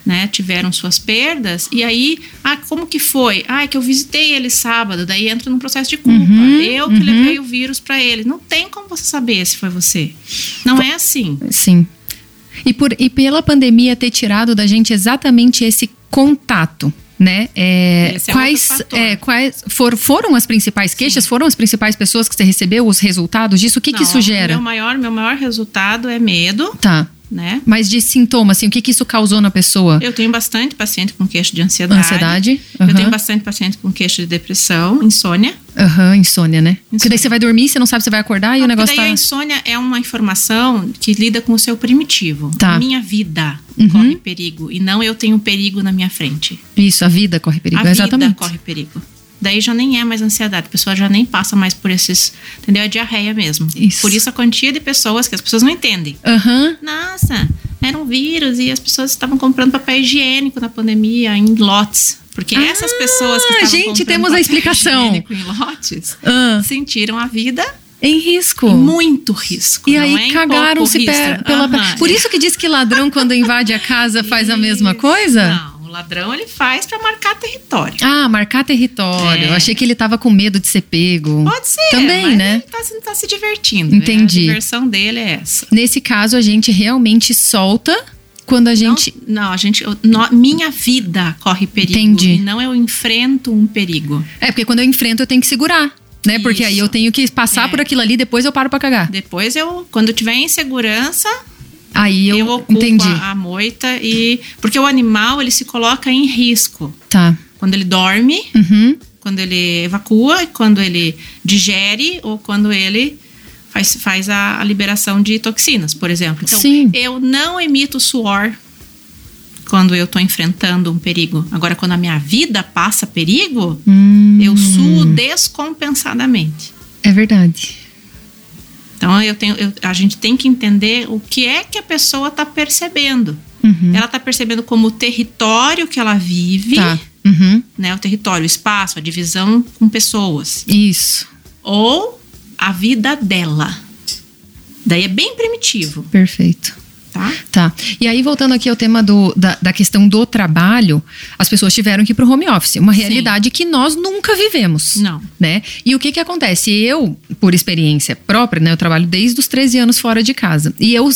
né, tiveram suas perdas, e aí, ah, como que foi? Ah, é que eu visitei ele sábado, daí entra num processo de culpa. Uhum, eu que uhum. levei o vírus para ele. Não tem como você saber se foi você. Não é assim. Sim. E, por, e pela pandemia ter tirado da gente exatamente esse contato, né? É, é quais, é, quais for- foram as principais queixas? Foram as principais pessoas que você recebeu os resultados disso? O que, que Não, isso gera? Meu maior, meu maior resultado é medo, Tá. Né? Mas de sintoma, assim, o que, que isso causou na pessoa? Eu tenho bastante paciente com queixa de ansiedade. Ansiedade? Eu tenho bastante paciente com queixa de depressão, insônia. Aham, insônia, né? Porque Insônia. daí você vai dormir, você não sabe se vai acordar e o Porque negócio daí tá. a insônia é uma informação que lida com o seu primitivo. Tá. Minha vida Uhum. corre perigo e não eu tenho perigo na minha frente. Isso, a vida corre perigo. a exatamente. vida corre perigo. Daí já nem é mais ansiedade, a pessoa já nem passa mais por esses, entendeu? É diarreia mesmo. Isso. Por isso a quantia de pessoas que as pessoas não entendem. Aham. Nossa, era um vírus e as pessoas estavam comprando papel higiênico na pandemia em lotes. Porque essas pessoas que Ah, estavam gente, comprando temos a explicação. higiênico em lotes Ah, sentiram a vida em risco. em muito risco. E aí é cagaram-se pela. Aham, Por isso que diz que ladrão, quando invade a casa, faz a mesma coisa? Não, o ladrão ele faz para marcar território. Ah, marcar território. É. Eu achei que ele tava com medo de ser pego. Pode ser, Também, né? ele tá, se- tá se divertindo. Entendi. Né? A diversão dele é essa. Nesse caso, a gente realmente solta quando a gente. Não, não, a gente. eu- no- minha vida corre perigo. Entendi. E não eu enfrento um perigo. É, porque quando eu enfrento, eu tenho que segurar. Né? Porque aí eu tenho que passar É. por aquilo ali, depois eu paro pra cagar. Depois eu, quando eu tiver em segurança, Aí eu, eu, ocupo entendi. a, a moita e. Porque o animal ele se coloca em risco. Tá. Quando ele dorme, Uhum. quando ele evacua, quando ele digere ou quando ele faz, faz a, a liberação de toxinas, por exemplo. Então, Sim. eu não emito suor quando eu estou enfrentando um perigo. Agora, quando a minha vida passa perigo, Hum, eu suo descompensadamente. É verdade. Então, eu tenho, eu- a gente tem que entender o que é que a pessoa está percebendo. Uhum. Ela está percebendo como o território que ela vive, Tá. Uhum. né? O território, o espaço, a divisão com pessoas. Isso. ou a vida dela. Daí é bem primitivo, Perfeito. Tá? Tá. E aí, voltando aqui ao tema do, da, da questão do trabalho, as pessoas tiveram que ir pro home office. Uma Sim. realidade que nós nunca vivemos. Não. Né? E o que que acontece? Eu, por experiência própria, né? Eu trabalho desde os 13 anos fora de casa. E eu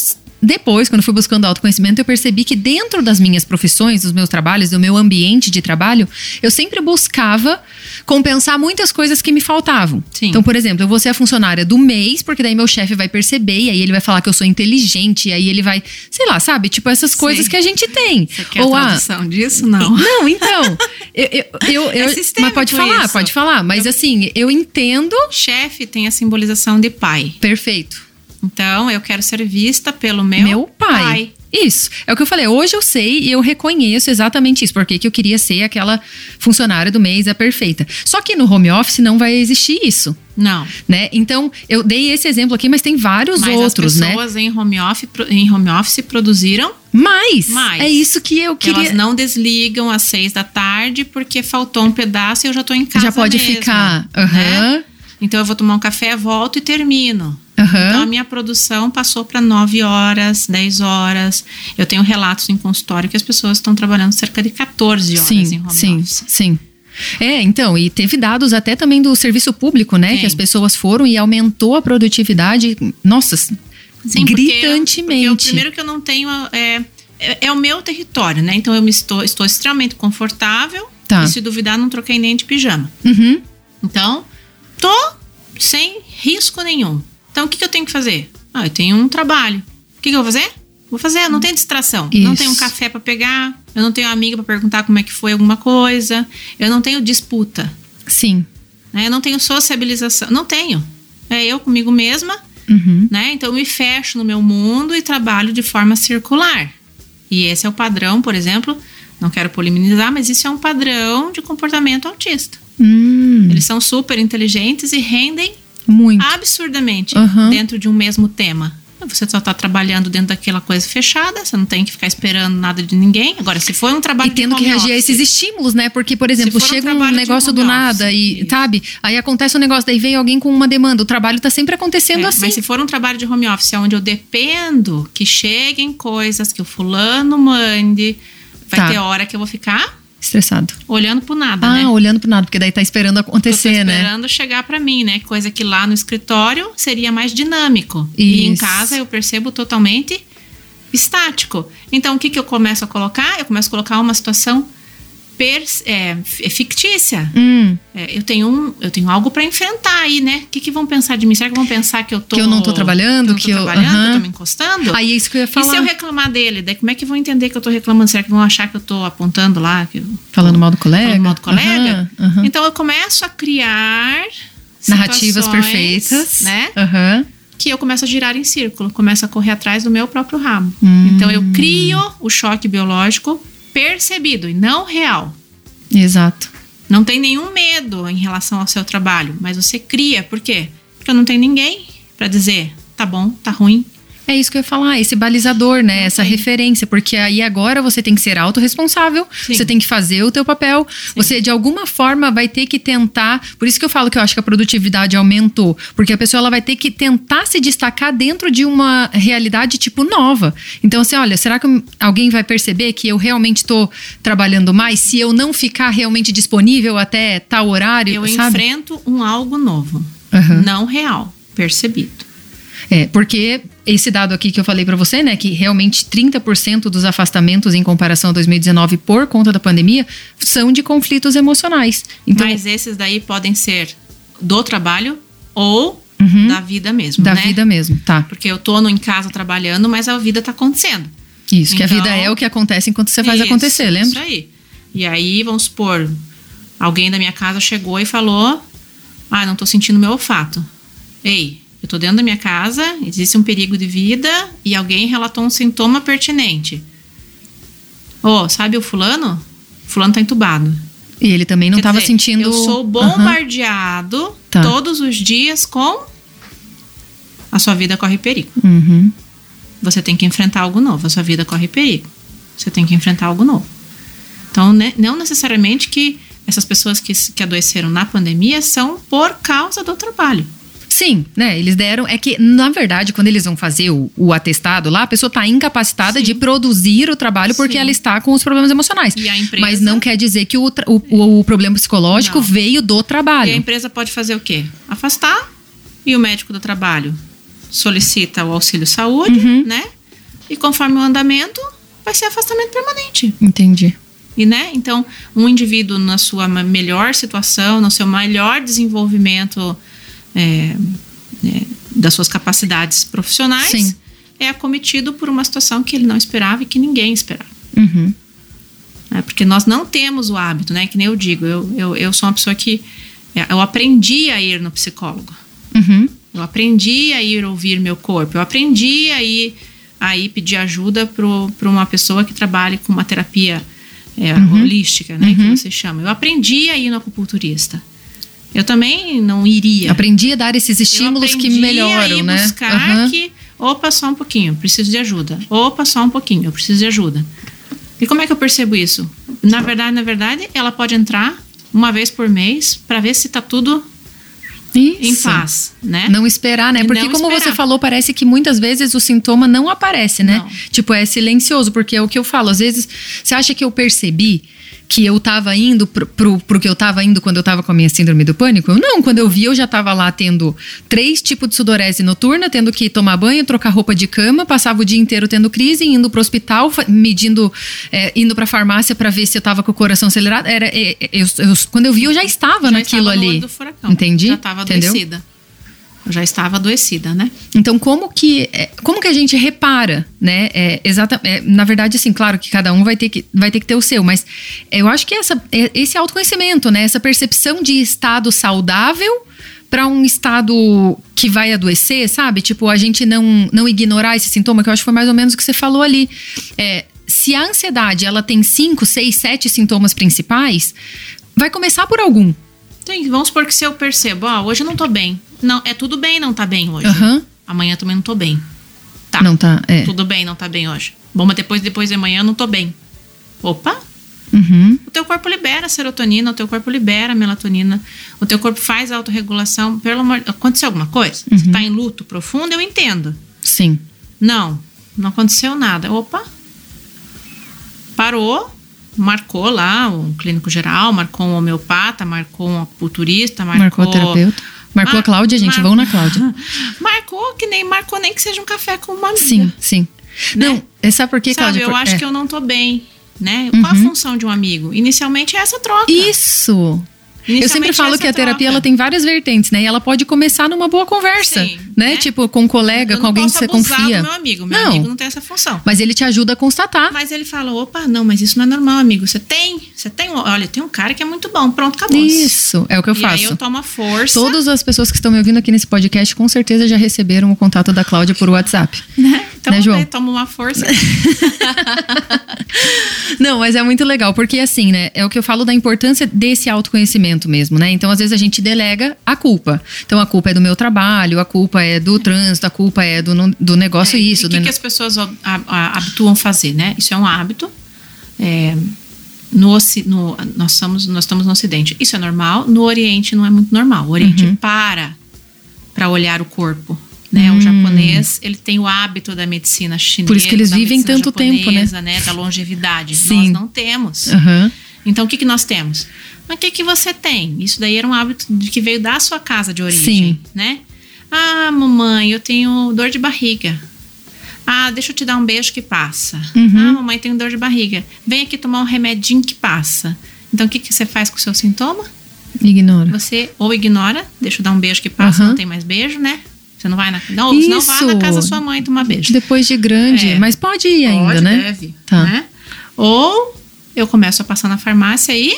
depois, quando fui buscando autoconhecimento, eu percebi que dentro das minhas profissões, dos meus trabalhos, do meu ambiente de trabalho, eu sempre buscava compensar muitas coisas que me faltavam. Sim. Então, por exemplo, eu vou ser a funcionária do mês, porque daí meu chefe vai perceber, e aí ele vai falar que eu sou inteligente, e aí ele vai, sei lá, sabe? Tipo, essas coisas Sim. que a gente tem. Você quer Ou a tradução disso? Não. não, então. Eu, eu, eu, [LAUGHS] eu- É sistêmico mas pode falar, isso. pode falar. Mas assim, eu entendo. Chefe tem a simbolização de pai. Perfeito. Então, eu quero ser vista pelo meu, Meu, pai. Isso. É o que eu falei. Hoje eu sei e eu reconheço exatamente isso. Porque que eu queria ser aquela funcionária do mês, a perfeita. Só que no home office não vai existir isso. Não. Né? Então, eu dei esse exemplo aqui, mas tem vários Mas outros, as né? pessoas em, home office, em home office produziram. Mas, Mais. é isso que eu queria. Elas não desligam às seis da tarde porque faltou um pedaço e eu já tô em casa Já pode mesmo, ficar. né? Aham. Então eu vou tomar um café, volto e termino. Aham. Então a minha produção passou para 9 horas, 10 horas. Eu tenho relatos em consultório que as pessoas estão trabalhando cerca de 14 horas em Sim, home sim, office. sim. É, então, e teve dados até também do serviço público, né? Tem. Que as pessoas foram e aumentou a produtividade, nossa, Sim, porque- gritantemente. Porque o primeiro que eu não tenho é, é, é o meu território, né? Então eu me estou, estou extremamente confortável. Tá. E se duvidar, não troquei nem de pijama. Uhum, Então, tô sem risco nenhum. Então, o que, que eu tenho que fazer? Ah, eu tenho um trabalho. O que, que eu vou fazer? Vou fazer, eu não tenho distração. Não Isso. tenho um café para pegar, eu não tenho amiga para perguntar como é que foi alguma coisa, eu não tenho disputa, sim. né? Eu não tenho sociabilização, não tenho. É eu comigo mesma, Uhum. né? Então eu me fecho no meu mundo e trabalho de forma circular. E esse é o padrão, por exemplo, não quero polemizar, mas isso é um padrão de comportamento autista. Hum, Eles são super inteligentes e rendem muito. absurdamente Aham. dentro de um mesmo tema. Você só está trabalhando dentro daquela coisa fechada, você não tem que ficar esperando nada de ninguém. Agora, se for um trabalho E tendo que reagir a office, esses estímulos, né? Porque, por exemplo, um chega um negócio do nada office, e, isso. sabe? Aí acontece um negócio, daí vem alguém com uma demanda. O trabalho tá sempre acontecendo É, assim. Mas se for um trabalho de home office onde eu dependo que cheguem coisas, que o fulano mande, vai Tá. ter hora que eu vou ficar Estressado. olhando pro nada, Ah, né? olhando pro nada, porque daí tá esperando acontecer, né? esperando chegar para mim, né? Coisa que lá no escritório seria mais dinâmico. E em Isso. casa eu percebo totalmente estático. Então, o que, que eu começo a colocar? Eu começo a colocar uma situação pers- é, f- fictícia. Hum, É, eu, tenho um, eu tenho algo para enfrentar aí, né? O que, que vão pensar de mim? Será que vão pensar que eu tô... Que eu não tô trabalhando, que eu não eu- tô trabalhando, que eu aham. tô me encostando? aí é isso que eu ia E se falar. eu reclamar dele? Daí como é que vão entender que eu tô reclamando? Será que vão achar que eu tô apontando lá? Eu Falando mal do colega. falando mal do colega? Então eu começo a criar Narrativas perfeitas. né? Aham. Que eu começo a girar em círculo, começo a correr atrás do meu próprio rabo. Hum. Então eu crio o choque biológico percebido e não real. Exato. Não tem nenhum medo em relação ao seu trabalho, mas você cria, por quê? Porque não tem ninguém para dizer, tá bom, tá ruim. É isso que eu ia falar, esse balizador, né? Essa tem. referência, porque aí agora você tem que ser autorresponsável, Sim. você tem que fazer o teu papel, você de alguma forma vai ter que tentar, por isso que eu falo que eu acho que a produtividade aumentou, porque a pessoa ela vai ter que tentar se destacar dentro de uma realidade tipo nova. Então assim, olha, será que alguém vai perceber que eu realmente estou trabalhando mais se eu não ficar realmente disponível até tal horário, Eu sabe? enfrento um algo novo, Aham. não real, percebido. É, porque esse dado aqui que eu falei pra você, né, que realmente 30% dos afastamentos em comparação a 2019 por conta da pandemia são de conflitos emocionais. Então, Mas esses daí podem ser do trabalho ou Uhum. da vida mesmo, da né? vida mesmo, tá? Porque eu tô no, em casa trabalhando, mas a vida tá acontecendo. Isso, que a Então- vida é o que acontece enquanto você faz Isso, acontecer, lembra? Isso aí. E aí, vamos supor, alguém da minha casa chegou e falou: Ah, não tô sentindo meu olfato. Ei, eu tô dentro da minha casa, existe um perigo de vida e alguém relatou um sintoma pertinente. Ô, sabe o fulano? O fulano tá entubado. E ele também não estava sentindo. Eu sou bombardeado Tá. todos os dias com. A sua vida corre perigo. Uhum. Você tem que enfrentar algo novo. A sua vida corre perigo. Você tem que enfrentar algo novo. Então, né, não necessariamente que essas pessoas que, que adoeceram na pandemia são por causa do trabalho. Sim, né? Eles deram. É que, na verdade, quando eles vão fazer o, o atestado lá, a pessoa está incapacitada Sim. de produzir o trabalho porque Sim. ela está com os problemas emocionais. E a empresa- Mas não quer dizer que o, o, o- problema psicológico Não. veio do E a trabalho. empresa pode fazer o quê? Afastar. E o médico do trabalho solicita o auxílio saúde, Uhum. né? e conforme o andamento, vai ser afastamento permanente. Entendi. E, né? Então, um indivíduo na sua melhor situação, no seu melhor desenvolvimento é, é, das suas capacidades profissionais, Sim. é acometido por uma situação que ele não esperava e que ninguém esperava. Uhum. né? Porque nós não temos o hábito, né? Que nem eu digo, eu, eu, eu sou uma pessoa que é, eu aprendi a ir no psicólogo. Uhum. Eu aprendi a ir ouvir meu corpo. Eu aprendi a ir, a ir pedir ajuda para uma pessoa que trabalhe com uma terapia é, holística, né? Que você chama. Eu aprendi a ir no acupunturista. Eu também não iria. Aprendi a dar esses estímulos que melhoram, a ir né? buscar Aham. que, opa, só um pouquinho, eu preciso de ajuda. Opa, só um pouquinho, eu preciso de ajuda. E como é que eu percebo isso? Na verdade, na verdade, ela pode entrar uma vez por mês para ver se tá tudo em Isso. paz, né? Não esperar, né? Porque não como você esperar. falou, parece que muitas vezes o sintoma não aparece, né? Não. Tipo, é silencioso, porque é o que eu falo. Às vezes, você acha que eu percebi que eu tava indo pro, pro, pro que eu tava indo quando eu tava com a minha síndrome do pânico? Eu não, quando eu vi, eu já tava lá tendo três tipos de sudorese noturna, tendo que tomar banho, trocar roupa de cama, passava o dia inteiro tendo crise, indo pro hospital, medindo, é, indo pra farmácia pra ver se eu tava com o coração acelerado. Era, é, é, eu- eu- quando eu vi, eu já estava já naquilo estava ali. do furacão. Entendi? Já estava Entendeu? Já estava adoecida, né? Então, como que, é, como que a gente repara, né? É, exata, é, na verdade, assim, claro que cada um vai ter que, vai ter, que ter o seu, mas eu acho que essa, é, esse autoconhecimento, né? Essa percepção de estado saudável para um estado que vai adoecer, sabe? Tipo, a gente não, não ignorar esse sintoma, que eu acho que foi mais ou menos o que você falou ali. É, se a ansiedade ela tem cinco, seis, sete sintomas principais, vai começar por algum. Então, vamos supor que se eu percebo, ó, hoje eu não tô bem. Não, é tudo bem não tá bem hoje. Aham. Amanhã também não tô bem. Tá. Não tá. É. Tudo bem não tá bem hoje. Bom, mas depois, depois de amanhã eu não tô bem. Opa, Uhum. o teu corpo libera serotonina, o teu corpo libera melatonina, o teu corpo faz autorregulação. Pelo amor, aconteceu alguma coisa? Uhum. Você tá em luto profundo, eu entendo. Sim. Não, não aconteceu nada. Opa, parou, marcou lá um clínico geral, marcou um homeopata, marcou um acupunturista, marcou. Marcou terapeuta. Marcou Mar- a Cláudia, gente. mar- Vão na Cláudia. [LAUGHS] Marcou que nem marcou nem que seja um café com uma amiga. Sim, sim. Né? Não, é sabe por quê, Sabe, Cláudia? eu Por- acho é. que eu não tô bem, né? Qual a função de um amigo? Inicialmente é essa troca. Isso! Eu sempre falo essa que a terapia troca. ela tem várias vertentes, né? E ela pode começar numa boa conversa, Sim, né? né? Tipo, com um colega, com alguém que você confia. meu amigo. Meu Não. amigo não tem essa função. Mas ele te ajuda a constatar. Mas ele fala, opa, não, mas isso não é normal, amigo. Você tem, você tem, olha, tem um cara que é muito bom. Pronto, acabou. Isso, é o que eu e faço. aí eu tomo a força. Todas as pessoas que estão me ouvindo aqui nesse podcast com certeza já receberam o contato da Cláudia por WhatsApp. [LAUGHS] né? Então, Né, João? eu tomo uma força. [LAUGHS] Não, mas é muito legal, porque assim, né? É o que eu falo da importância desse autoconhecimento mesmo, né? Então, às vezes, a gente delega a culpa. Então, a culpa é do meu trabalho, a culpa é do trânsito, a culpa é do, do negócio É, isso. O que, né? que as pessoas habituam fazer, né? Isso é um hábito. É, no, no- nós, somos, nós estamos no Ocidente. Isso é normal. No Oriente não é muito normal. O Oriente Uhum. para para olhar o corpo. Né? O japonês, ele tem o hábito da medicina chinesa. Hum. Por isso que eles da vivem tanto tempo, né? né? Da longevidade. Sim. Nós não temos. Aham. Então, o que, que nós temos? Mas o que, que você tem? Isso daí era um hábito de que veio da sua casa de origem, Sim. né? Ah, mamãe, eu tenho dor de barriga. Ah, deixa eu te dar um beijo que passa. Uhum. Ah, mamãe, tenho dor de barriga. Vem aqui tomar um remedinho que passa. Então, o que, que você faz com o seu sintoma? Ignora. Você ou ignora, deixa eu dar um beijo que passa, Aham. não tem mais beijo, né? Você não vai na. Não, ou não vá na Isso. casa da sua mãe tomar beijo. Depois de grande, É. mas pode ir ainda, Pode, né? deve. Tá. né? Ou eu começo a passar na farmácia e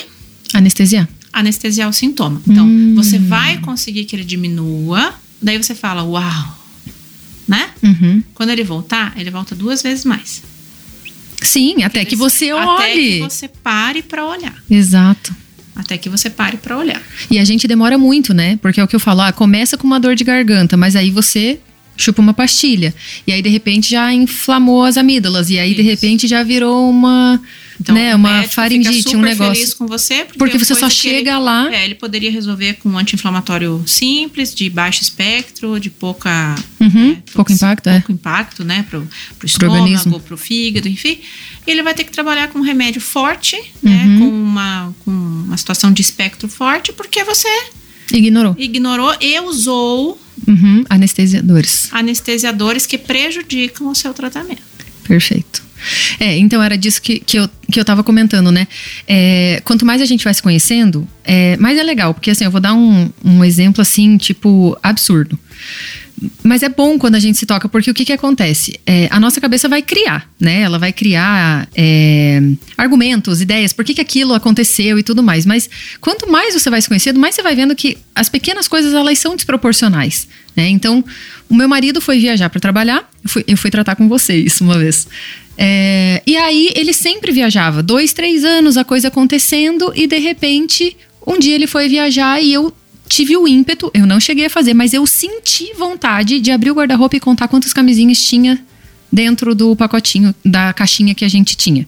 Anestesia. anestesiar o sintoma. Então, Hum. você vai conseguir que ele diminua, daí você fala, uau, né? Uhum. Quando ele voltar, ele volta duas vezes mais. Sim, até que você Até olhe. que você pare pra olhar. Exato. Até que você pare pra olhar. E a gente demora muito, né? Porque é o que eu falo, ah, começa com uma dor de garganta, mas aí você chupa uma pastilha. E aí, de repente, já inflamou as amígdalas. E aí, de Isso. repente, já virou uma, né, o uma faringite, um negócio. feliz com você porque, Porque você só chega ele, lá- É, ele poderia resolver com um anti-inflamatório simples, de baixo espectro, de pouca Uhum, né, pouco impacto, é. pouco impacto, né, pro, pro estômago, organismo. pro fígado, enfim. Ele vai ter que trabalhar com um remédio forte, né, Uhum. com uma com uma situação de espectro forte, porque você Ignorou. ignorou e usou Uhum, anestesiadores. anestesiadores que prejudicam o seu tratamento. Perfeito. É, então era disso que, que, eu, que eu tava comentando, né? É, quanto mais a gente vai se conhecendo, é, mais é legal. Porque assim, eu vou dar um, um exemplo assim, tipo, absurdo. Mas é bom quando a gente se toca, porque o que, que acontece? É, a nossa cabeça vai criar, né? Ela vai criar é, argumentos, ideias, por que, que aquilo aconteceu e tudo mais. Mas quanto mais você vai se conhecendo, mais você vai vendo que as pequenas coisas elas são desproporcionais. Né? Então, o meu marido foi viajar para trabalhar, eu fui, eu fui tratar com você isso uma vez. É, e aí ele sempre viajava, dois, três anos a coisa acontecendo, e de repente, um dia ele foi viajar e eu tive o ímpeto, eu não cheguei a fazer, mas eu senti vontade de abrir o guarda-roupa e contar quantas camisinhas tinha dentro do pacotinho, da caixinha que a gente tinha.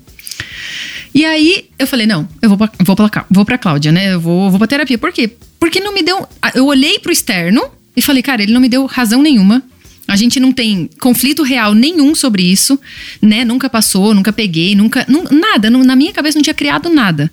E aí eu falei, não, eu vou pra, vou pra, vou pra Cláudia, né? Eu vou, vou pra terapia. Por quê? Porque não me deu. Eu olhei pro externo e falei, cara, ele não me deu razão nenhuma. A gente não tem conflito real nenhum sobre isso, né? Nunca passou, nunca peguei, nunca. nada, na minha cabeça não tinha criado nada.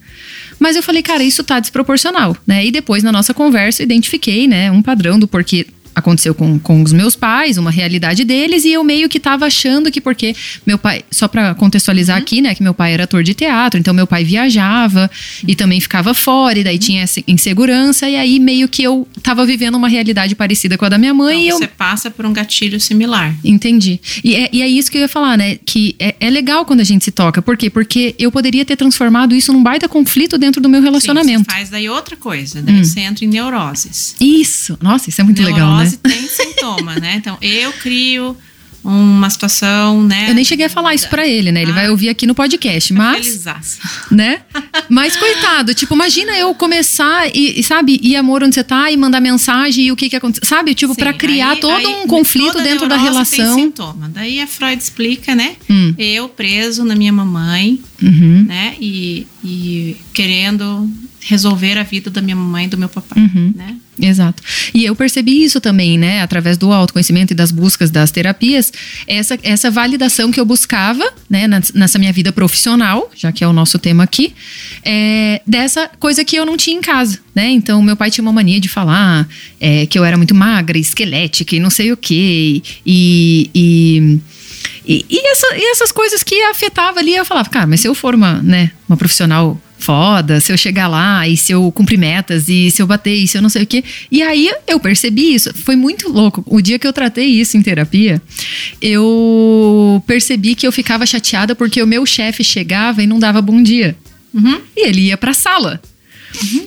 Mas eu falei, cara, isso tá desproporcional, né? E depois, na nossa conversa, identifiquei, né, um padrão do porquê aconteceu com, com os meus pais, uma realidade deles, e eu meio que tava achando que porque meu pai, só para contextualizar uhum. aqui, né, que meu pai era ator de teatro, então meu pai viajava e também ficava fora, e daí tinha essa insegurança, e aí meio que eu tava vivendo uma realidade parecida com a da minha mãe. Então, e você passa por um gatilho similar. Entendi. E é, e é isso que eu ia falar, né, que é, é legal quando a gente se toca, por quê? Porque eu poderia ter transformado isso num baita conflito dentro do meu relacionamento. Sim, você faz daí outra coisa, daí hum. você entra em neuroses. Isso, nossa, isso é muito Neurose legal, né? Tem sintoma, né? Então, eu crio uma situação, né? Eu nem cheguei a falar isso para ele, né? Ele ah, vai ouvir aqui no podcast, mas né? Mas coitado, tipo, imagina eu começar e, sabe, ir amor onde você tá e mandar mensagem e o que que aconteceu, sabe? Tipo, para criar aí, todo aí, um conflito dentro da relação. Tem sintoma. Daí a Freud explica, né? Hum. Eu preso na minha mamãe, uhum. né? E, e querendo resolver a vida da minha mamãe e do meu papai, uhum. né? Exato. E eu percebi isso também, né, através do autoconhecimento e das buscas das terapias, essa, essa validação que eu buscava, né, nessa minha vida profissional, já que é o nosso tema aqui, é, dessa coisa que eu não tinha em casa, né? Então, meu pai tinha uma mania de falar é, que eu era muito magra, esquelética e não sei o quê, e, e e, e, essa, e, essas coisas que afetavam ali, eu falava, cara, mas se eu for uma, né, uma profissional foda, se eu chegar lá e se eu cumprir metas e se eu bater e se eu não sei o quê. E aí eu percebi isso. Foi muito louco. O dia que eu tratei isso em terapia, eu percebi que eu ficava chateada porque o meu chefe chegava e não dava bom dia. Uhum. E ele ia pra sala. Uhum.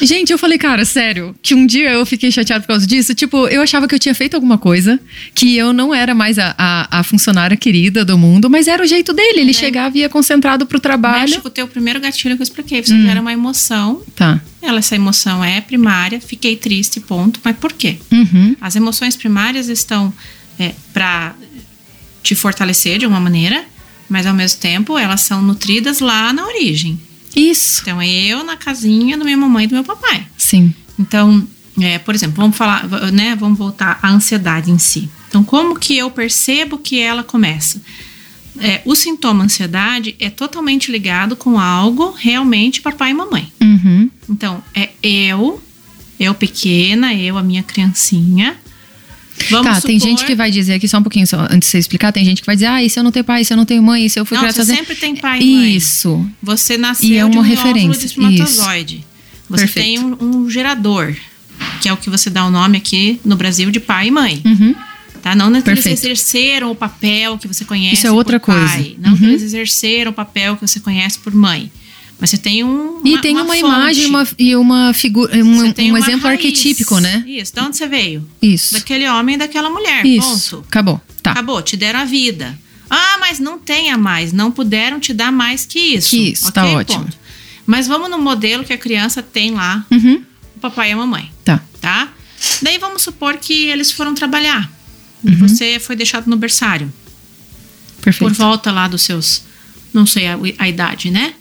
Gente, eu falei, cara, sério, que um dia eu fiquei chateada por causa disso. Tipo, eu achava que eu tinha feito alguma coisa, que eu não era mais a, a, a funcionária querida do mundo, mas era o jeito dele. Ele é. chegava e ia concentrado pro trabalho. Mexe com o teu primeiro gatilho que eu expliquei. Você hum. gera uma emoção. Tá. Ela, essa emoção é primária, fiquei triste, ponto. Mas por quê? Uhum. As emoções primárias estão é, para te fortalecer de uma maneira, mas ao mesmo tempo elas são nutridas lá na origem. Isso. Então, é eu na casinha da minha mamãe e do meu papai. Sim. Então, é, por exemplo, vamos falar, né? Vamos voltar à ansiedade em si. Então, como que eu percebo que ela começa? É, o sintoma ansiedade é totalmente ligado com algo realmente papai e mamãe. Uhum. Então, é eu, eu pequena, eu, a minha criancinha, Vamos tá, supor... tem gente que vai dizer aqui, só um pouquinho, só, antes de você explicar, tem gente que vai dizer, ah, e se eu não tenho pai, se eu não tenho mãe, e se eu fui não, criada você sempre tem pai e mãe. Isso. Você nasceu e é uma de um referência. de espermatozoide. Isso. Você Perfeito. tem um, um, gerador, que é o que você dá o nome aqui no Brasil de pai e mãe. Uhum. Tá? Não que eles exerceram o papel que você conhece Isso é outra por coisa. pai. Não uhum. que eles exerceram o papel que você conhece por mãe. Mas você tem um. E tem uma, uma imagem uma, e uma figura, um, um exemplo raiz. arquetípico, né? Isso. De onde você veio? Isso. Daquele homem e daquela mulher. Isso. Ponto. Acabou. Tá. Acabou. Te deram a vida. Ah, mas não tenha mais. Não puderam te dar mais que isso. Que isso, tá okay? tá ótimo. Ponto. Mas vamos no modelo que a criança tem lá, uhum. o papai e a mamãe. Tá. Tá? Daí vamos supor que eles foram trabalhar. Uhum. E você foi deixado no berçário. Perfeito. Por volta lá dos seus. Não sei a, a idade, né?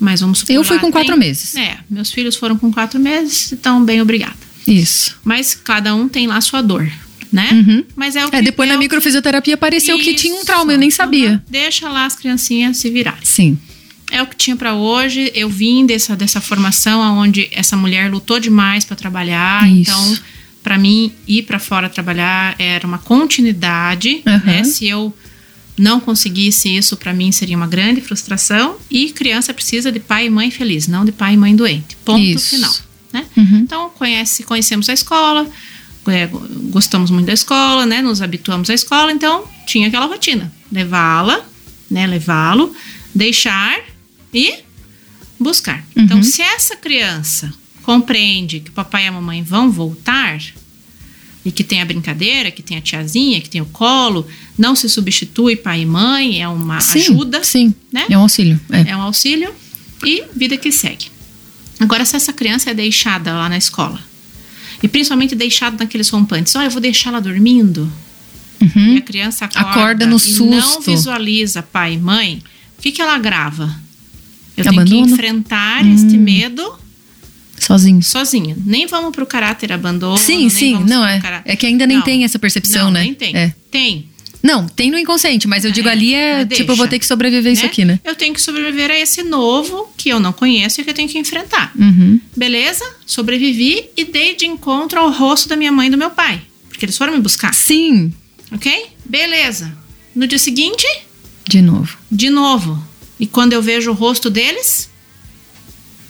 Mas vamos supor. Eu fui com quatro tem, meses. É, meus filhos foram com quatro meses, então bem obrigada. Isso. Mas cada um tem lá a sua dor, né? Uhum. Mas é o que. É, depois é na microfisioterapia apareceu Isso. que tinha um trauma, eu nem sabia. Uhum. Deixa lá as criancinhas se virarem. Sim. É o que tinha para hoje. Eu vim dessa, dessa formação onde essa mulher lutou demais para trabalhar. Isso. Então, para mim, ir para fora trabalhar era uma continuidade. Uhum. Né? Se eu não conseguisse isso, para mim seria uma grande frustração. E criança precisa de pai e mãe feliz, não de pai e mãe doente. Ponto Isso. final. Né? Uhum. Então, conhece, conhecemos a escola, é, gostamos muito da escola, né? Nos habituamos à escola, então tinha aquela rotina: levá-la, né? Levá-lo, deixar e buscar. Então, Uhum. se essa criança compreende que o papai e a mamãe vão voltar e que tem a brincadeira, que tem a tiazinha, que tem o colo, não se substitui pai e mãe, é uma Sim, ajuda, Sim. né? É um auxílio. É. é um auxílio e vida que segue. Agora, se essa criança é deixada lá na escola, e principalmente deixada naqueles rompantes, ó, eu vou deixar ela dormindo, e Uhum. a criança acorda, Acorda no e não susto. visualiza pai e mãe, o que, que ela grava? Eu Abandono? tenho que enfrentar este Hum. medo Sozinho. sozinha. Nem vamos pro caráter abandono. Sim, sim. Não, é. É que ainda nem Não. tem essa percepção, não, né? nem tem. É. Tem. Não, tem no inconsciente, mas eu digo É, ali é tipo, eu vou ter que sobreviver isso né? aqui, né? Eu tenho que sobreviver a esse novo que eu não conheço e que eu tenho que enfrentar. Uhum. Beleza? Sobrevivi e dei de encontro ao rosto da minha mãe e do meu pai. Porque eles foram me buscar. Sim. Ok? Beleza. No dia seguinte, De novo. de novo. E quando eu vejo o rosto deles,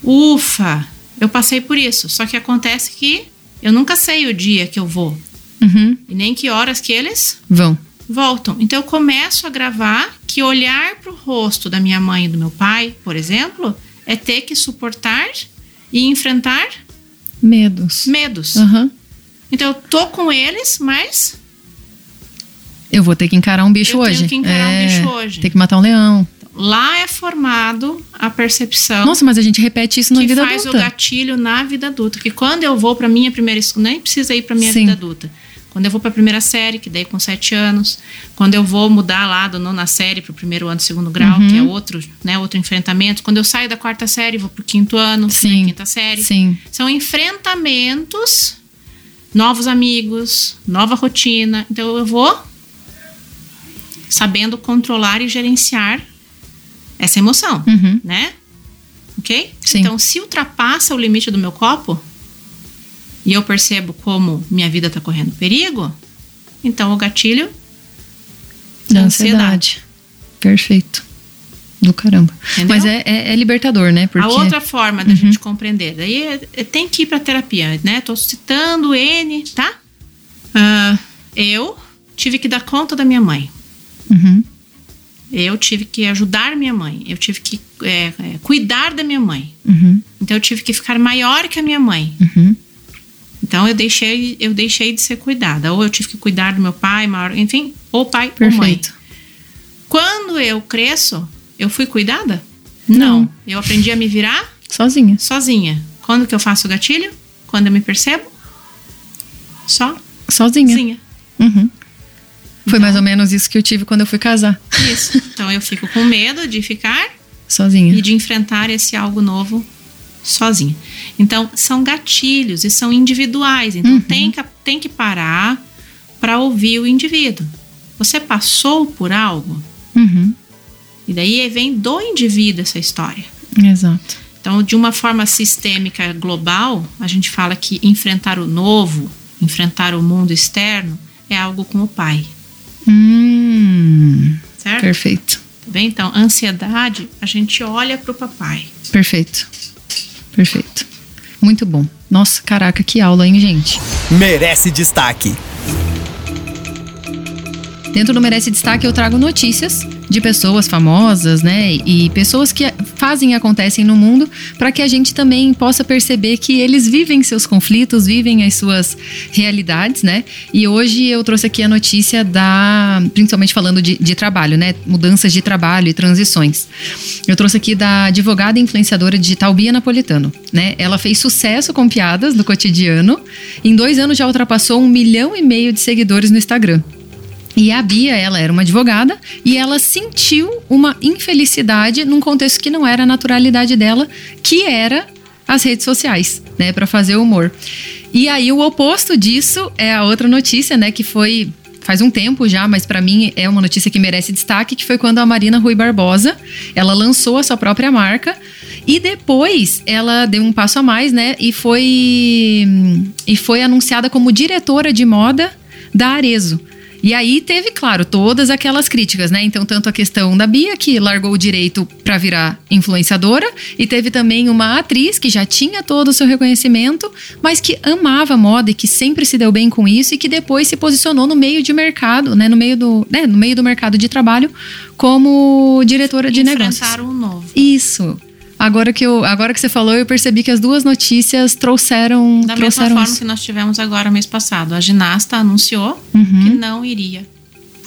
ufa, eu passei por isso. Só que acontece que eu nunca sei o dia que eu vou. Uhum. E nem que horas que eles Vão. voltam. Então eu começo a gravar que olhar para o rosto da minha mãe e do meu pai, por exemplo, é ter que suportar e enfrentar Medos. medos. Aham. Então eu tô com eles, mas Eu vou ter que encarar um bicho Eu tenho hoje. que encarar um É, bicho hoje. Tem que matar um leão. Lá é formado a percepção Nossa, mas a gente repete isso na que vida faz adulta. o gatilho na vida adulta. Que quando eu vou para minha primeira escola, nem precisa ir para minha Sim. vida adulta. Quando eu vou para a primeira série, que daí com sete anos, quando eu vou mudar lá do nona série para o primeiro ano do segundo grau, Uhum. que é outro, né, outro enfrentamento. Quando eu saio da quarta série, vou para o quinto ano, Sim. quinta série. Sim. São enfrentamentos, novos amigos, nova rotina. Então eu vou sabendo controlar e gerenciar essa emoção, Uhum. né? Ok? Sim. Então, se ultrapassa o limite do meu copo e eu percebo como minha vida está correndo perigo, então o gatilho Da da ansiedade. Perfeito. Do caramba. Entendeu? Mas é, é- é libertador, né? Porque. A outra forma da Uhum. gente compreender, daí é- é- tem que ir para terapia, né? Tô citando N, tá? Ah, eu tive que dar conta da minha mãe. Uhum. Eu tive que ajudar minha mãe. Eu tive que é, é, cuidar da minha mãe. Uhum. Então eu tive que ficar maior que a minha mãe. Uhum. Então eu deixei, eu deixei de ser cuidada. Ou eu tive que cuidar do meu pai, maior, enfim, ou pai ou mãe. Perfeito. Quando eu cresço, eu fui cuidada? Não. Eu aprendi a me virar Sozinha. sozinha. Quando que eu faço o gatilho? Quando eu me percebo? Só Sozinha. sozinha. Uhum. Foi mais ou menos isso que eu tive quando eu fui casar. Isso. Então eu fico com medo de ficar Sozinha. e de enfrentar esse algo novo sozinha. Então, são gatilhos e são individuais. Então, Uhum. tem, que, tem que parar para ouvir o indivíduo. Você passou por algo? Uhum. E daí vem do indivíduo essa história. Exato. Então, de uma forma sistêmica global, a gente fala que enfrentar o novo, enfrentar o mundo externo, é algo com o pai. Hum, Certo? perfeito. Tá bem? Então, ansiedade, a gente olha para o papai. Perfeito. Perfeito. Muito bom. Nossa, caraca, que aula, hein, gente? Merece destaque. Dentro do Merece Destaque eu trago notícias de pessoas famosas, né? E pessoas que fazem e acontecem no mundo para que a gente também possa perceber que eles vivem seus conflitos, vivem as suas realidades, né? E hoje eu trouxe aqui a notícia da. Principalmente falando de, de trabalho, né? Mudanças de trabalho e transições. Eu trouxe aqui da advogada e influenciadora digital Bia Napolitano, né? Ela fez sucesso com piadas no cotidiano. Em dois anos já ultrapassou um milhão e meio de seguidores no Instagram. E a Bia, ela era uma advogada e ela sentiu uma infelicidade num contexto que não era a naturalidade dela, que era as redes sociais, né, para fazer humor. E aí o oposto disso é a outra notícia, né, que foi faz um tempo já, mas para mim é uma notícia que merece destaque, que foi quando a Marina Rui Barbosa, ela lançou a sua própria marca e depois ela deu um passo a mais, né, e foi e foi anunciada como diretora de moda da Arezo. E aí teve, claro, todas aquelas críticas, né? Então, tanto a questão da Bia, que largou o direito para virar influenciadora, e teve também uma atriz que já tinha todo o seu reconhecimento, mas que amava moda e que sempre se deu bem com isso e que depois se posicionou no meio de mercado, né? No meio do, né? no meio do mercado de trabalho como diretora de negócios. um novo. Isso. Agora que, eu, agora que você falou, eu percebi que as duas notícias trouxeram. Da trouxeram mesma forma isso. que nós tivemos agora mês passado. A ginasta anunciou Uhum. que não iria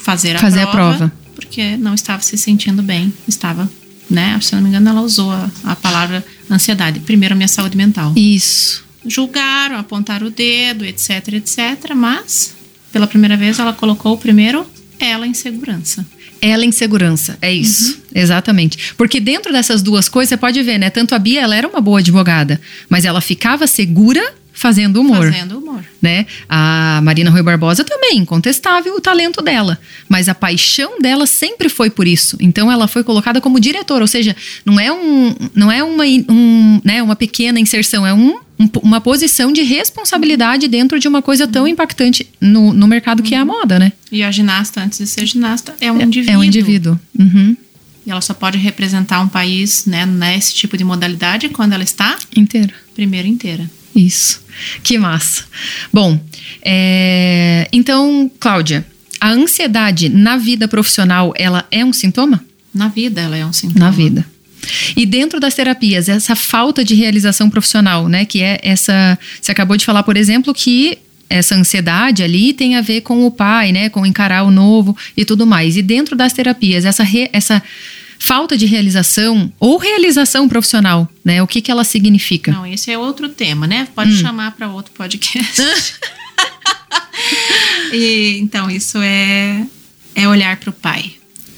fazer a Fazer a prova, prova. porque não estava se sentindo bem. Estava, né? Se não me engano, ela usou a, a palavra ansiedade. Primeiro, a minha saúde mental. Isso. Julgaram, apontaram o dedo, etc, etc. Mas, pela primeira vez, ela colocou o primeiro ela em segurança. Ela em segurança, é isso. Exatamente. Porque dentro dessas duas coisas, você pode ver, né? Tanto a Bia, ela era uma boa advogada, mas ela ficava segura fazendo humor. Fazendo humor. né? A Marina Rui Barbosa também, incontestável o talento dela, mas a paixão dela sempre foi por isso. Então ela foi colocada como diretora, ou seja, não é um, não é uma, um, né, uma pequena inserção, é um, um- uma posição de responsabilidade dentro de uma coisa tão impactante no, no mercado que é a moda, né? E a ginasta, antes de ser ginasta, é um É- indivíduo. É um indivíduo. Uhum. E ela só pode representar um país, né, nesse tipo de modalidade quando ela está Inteiro. primeiro inteira. Isso. Que massa. Bom, é, então, Cláudia, a ansiedade na vida profissional, ela é um sintoma? Na vida, ela é um sintoma. na vida. E dentro das terapias, essa falta de realização profissional, né? Que é essa. Você acabou de falar, por exemplo, que essa ansiedade ali tem a ver com o pai, né? Com encarar o novo e tudo mais. E dentro das terapias, essa, re- essa falta de realização ou realização profissional, né? O que, que ela significa? Não, esse é outro tema, né? Pode Hum. chamar para outro podcast. [LAUGHS] e, então, isso é, é olhar para o pai.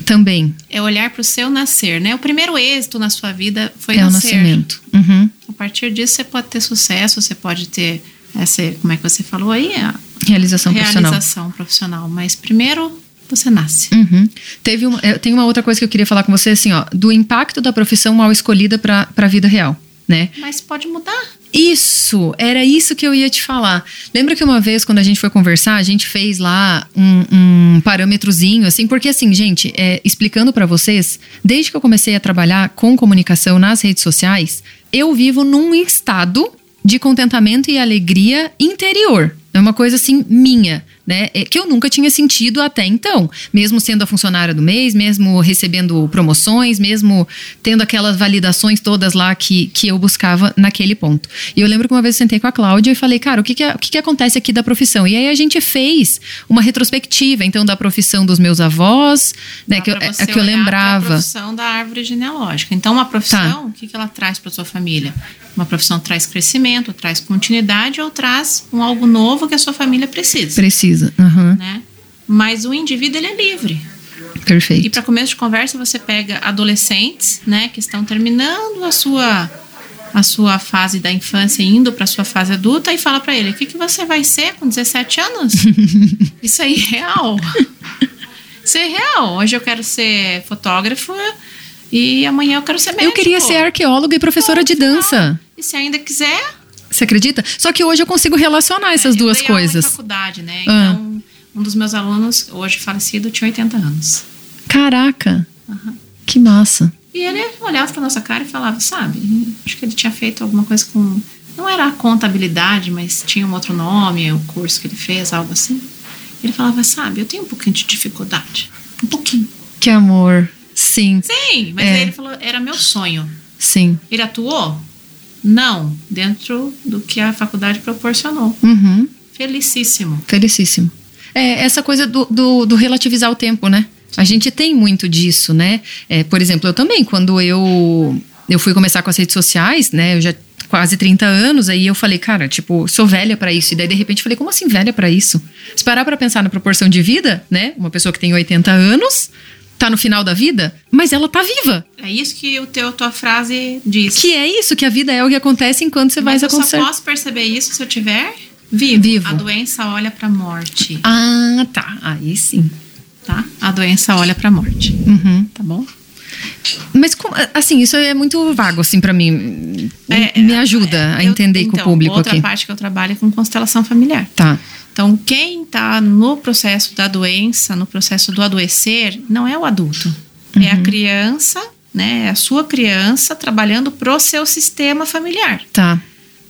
Também É olhar para o seu nascer, né? O primeiro êxito na sua vida foi é o nascer. nascimento. Uhum. A partir disso, você pode ter sucesso, você pode ter essa, como é que você falou aí? A Realização profissional. realização profissional. Mas primeiro, você nasce. Uhum. Teve uma, eu- tem uma outra coisa que eu queria falar com você, assim, ó, do impacto da profissão mal escolhida para a vida real, né? Mas pode mudar. Isso, era isso que eu ia te falar. Lembra que uma vez, quando a gente foi conversar, a gente fez lá um, um parâmetrozinho, assim, porque assim, gente, é, explicando pra vocês, desde que eu comecei a trabalhar com comunicação nas redes sociais, eu vivo num estado de contentamento e alegria interior. É uma coisa assim minha, né? É, que eu nunca tinha sentido até então. Mesmo sendo a funcionária do mês, mesmo recebendo promoções, mesmo tendo aquelas validações todas lá que, que eu buscava naquele ponto. E eu lembro que uma vez eu sentei com a Cláudia e falei, cara, o que, que, é- o que, que acontece aqui da profissão? E aí a gente fez uma retrospectiva, então, da profissão dos meus avós, né? Dá Que eu, é, que eu lembrava. Tá. profissão da árvore genealógica. Então, uma profissão, o que, que ela traz para sua família? Uma profissão traz crescimento, traz continuidade ou traz um algo novo que a sua família precisa, Precisa. Aham, né? Mas o indivíduo ele é livre. E perfeito. para começo de conversa, você pega adolescentes, né, que estão terminando a sua a sua fase da infância e indo para sua fase adulta e fala para ele: "O que que você vai ser com 17 anos?" [LAUGHS] Isso é irreal. Isso é real. Hoje eu quero ser fotógrafo e amanhã eu quero ser médico. Eu queria ser arqueóloga e professora de dança. E se ainda quiser, Você acredita? Só que hoje eu consigo relacionar essas É, duas eu coisas. faculdade, né? Ah. Então, um dos meus alunos, hoje falecido, tinha 80 anos. Caraca, que massa. E ele olhava pra nossa cara e falava, sabe? Acho que ele tinha feito alguma coisa com. Não era a contabilidade, mas tinha um outro nome, o curso que ele fez, algo assim. Ele falava, sabe, eu tenho um pouquinho de dificuldade. Um pouquinho. Que amor. Sim, Sim, mas É. aí ele falou, era meu sonho. sim. Ele atuou? Não, dentro do que a faculdade proporcionou. Uhum. Felicíssimo. Felicíssimo. É essa coisa do, do, do relativizar o tempo, né? A gente tem muito disso, né? É, por exemplo, eu também, quando eu, eu fui começar com as redes sociais, né? Eu já quase 30 anos, aí eu falei, cara, tipo, sou velha pra isso. E daí, de repente, eu falei, como assim velha pra isso? Se parar pra pensar na proporção de vida, né? Uma pessoa que tem 80 anos, tá no final da vida, mas ela tá viva. É isso que o teu, tua frase diz. Que é isso, que a vida é o que acontece enquanto você vai Mas eu só posso perceber isso se eu tiver vivo. Vivo. A doença olha pra morte, Ah, tá. Aí sim. tá? A doença olha pra morte, Uhum. tá bom? Mas, assim, isso é muito vago, assim, pra mim. É, Me ajuda a Eu- entender com o então, público outra aqui. parte que eu trabalho é com constelação familiar. Tá. Então, quem está no processo da doença, no processo do adoecer, não é o adulto. É a criança, né? É a sua criança trabalhando pro seu sistema familiar. Tá.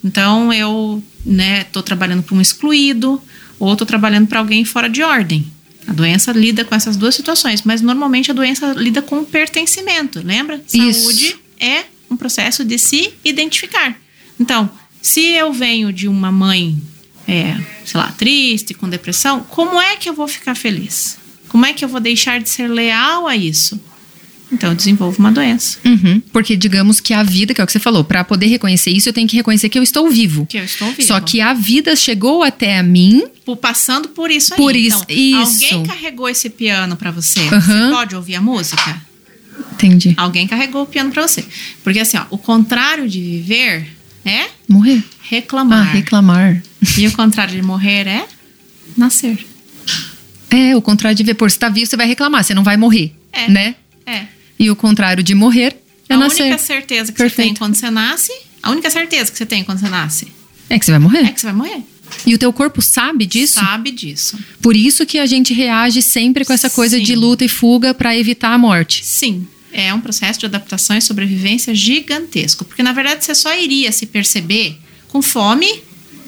Então, eu, né, tô trabalhando para um excluído ou tô trabalhando para alguém fora de ordem. A doença lida com essas duas situações, mas normalmente a doença lida com o pertencimento, lembra? Isso. Saúde é um processo de se identificar. Então, se eu venho de uma mãe, é, sei lá, triste, com depressão, como é que eu vou ficar feliz? Como é que eu vou deixar de ser leal a isso? Então, eu desenvolvo uma doença. Uhum. Porque digamos que a vida, que é o que você falou, para poder reconhecer isso, eu tenho que reconhecer que eu estou vivo. Que eu estou viva. Só que a vida chegou até a mim. Por- passando por isso aí. Por isso- Então, isso. Alguém carregou esse piano pra você. Aham. Você pode ouvir a música? Entendi. Alguém carregou o piano pra você. Porque assim, ó, o contrário de viver é Morrer. Ah, reclamar. reclamar. E o contrário de morrer é nascer. É, o contrário de ver. Por você tá vivo, você vai reclamar, você não vai morrer. É. Né? É. E o contrário de morrer é a nascer. única certeza que você Perfeito. tem quando você nasce, a única certeza que você tem quando você nasce É que você vai morrer. é que você vai morrer. E o teu corpo sabe disso? Sabe disso. Por isso que a gente reage sempre com essa coisa Sim. de luta e fuga para evitar a morte. Sim, é um processo de adaptação e sobrevivência gigantesco. Porque, na verdade, você só iria se perceber com fome,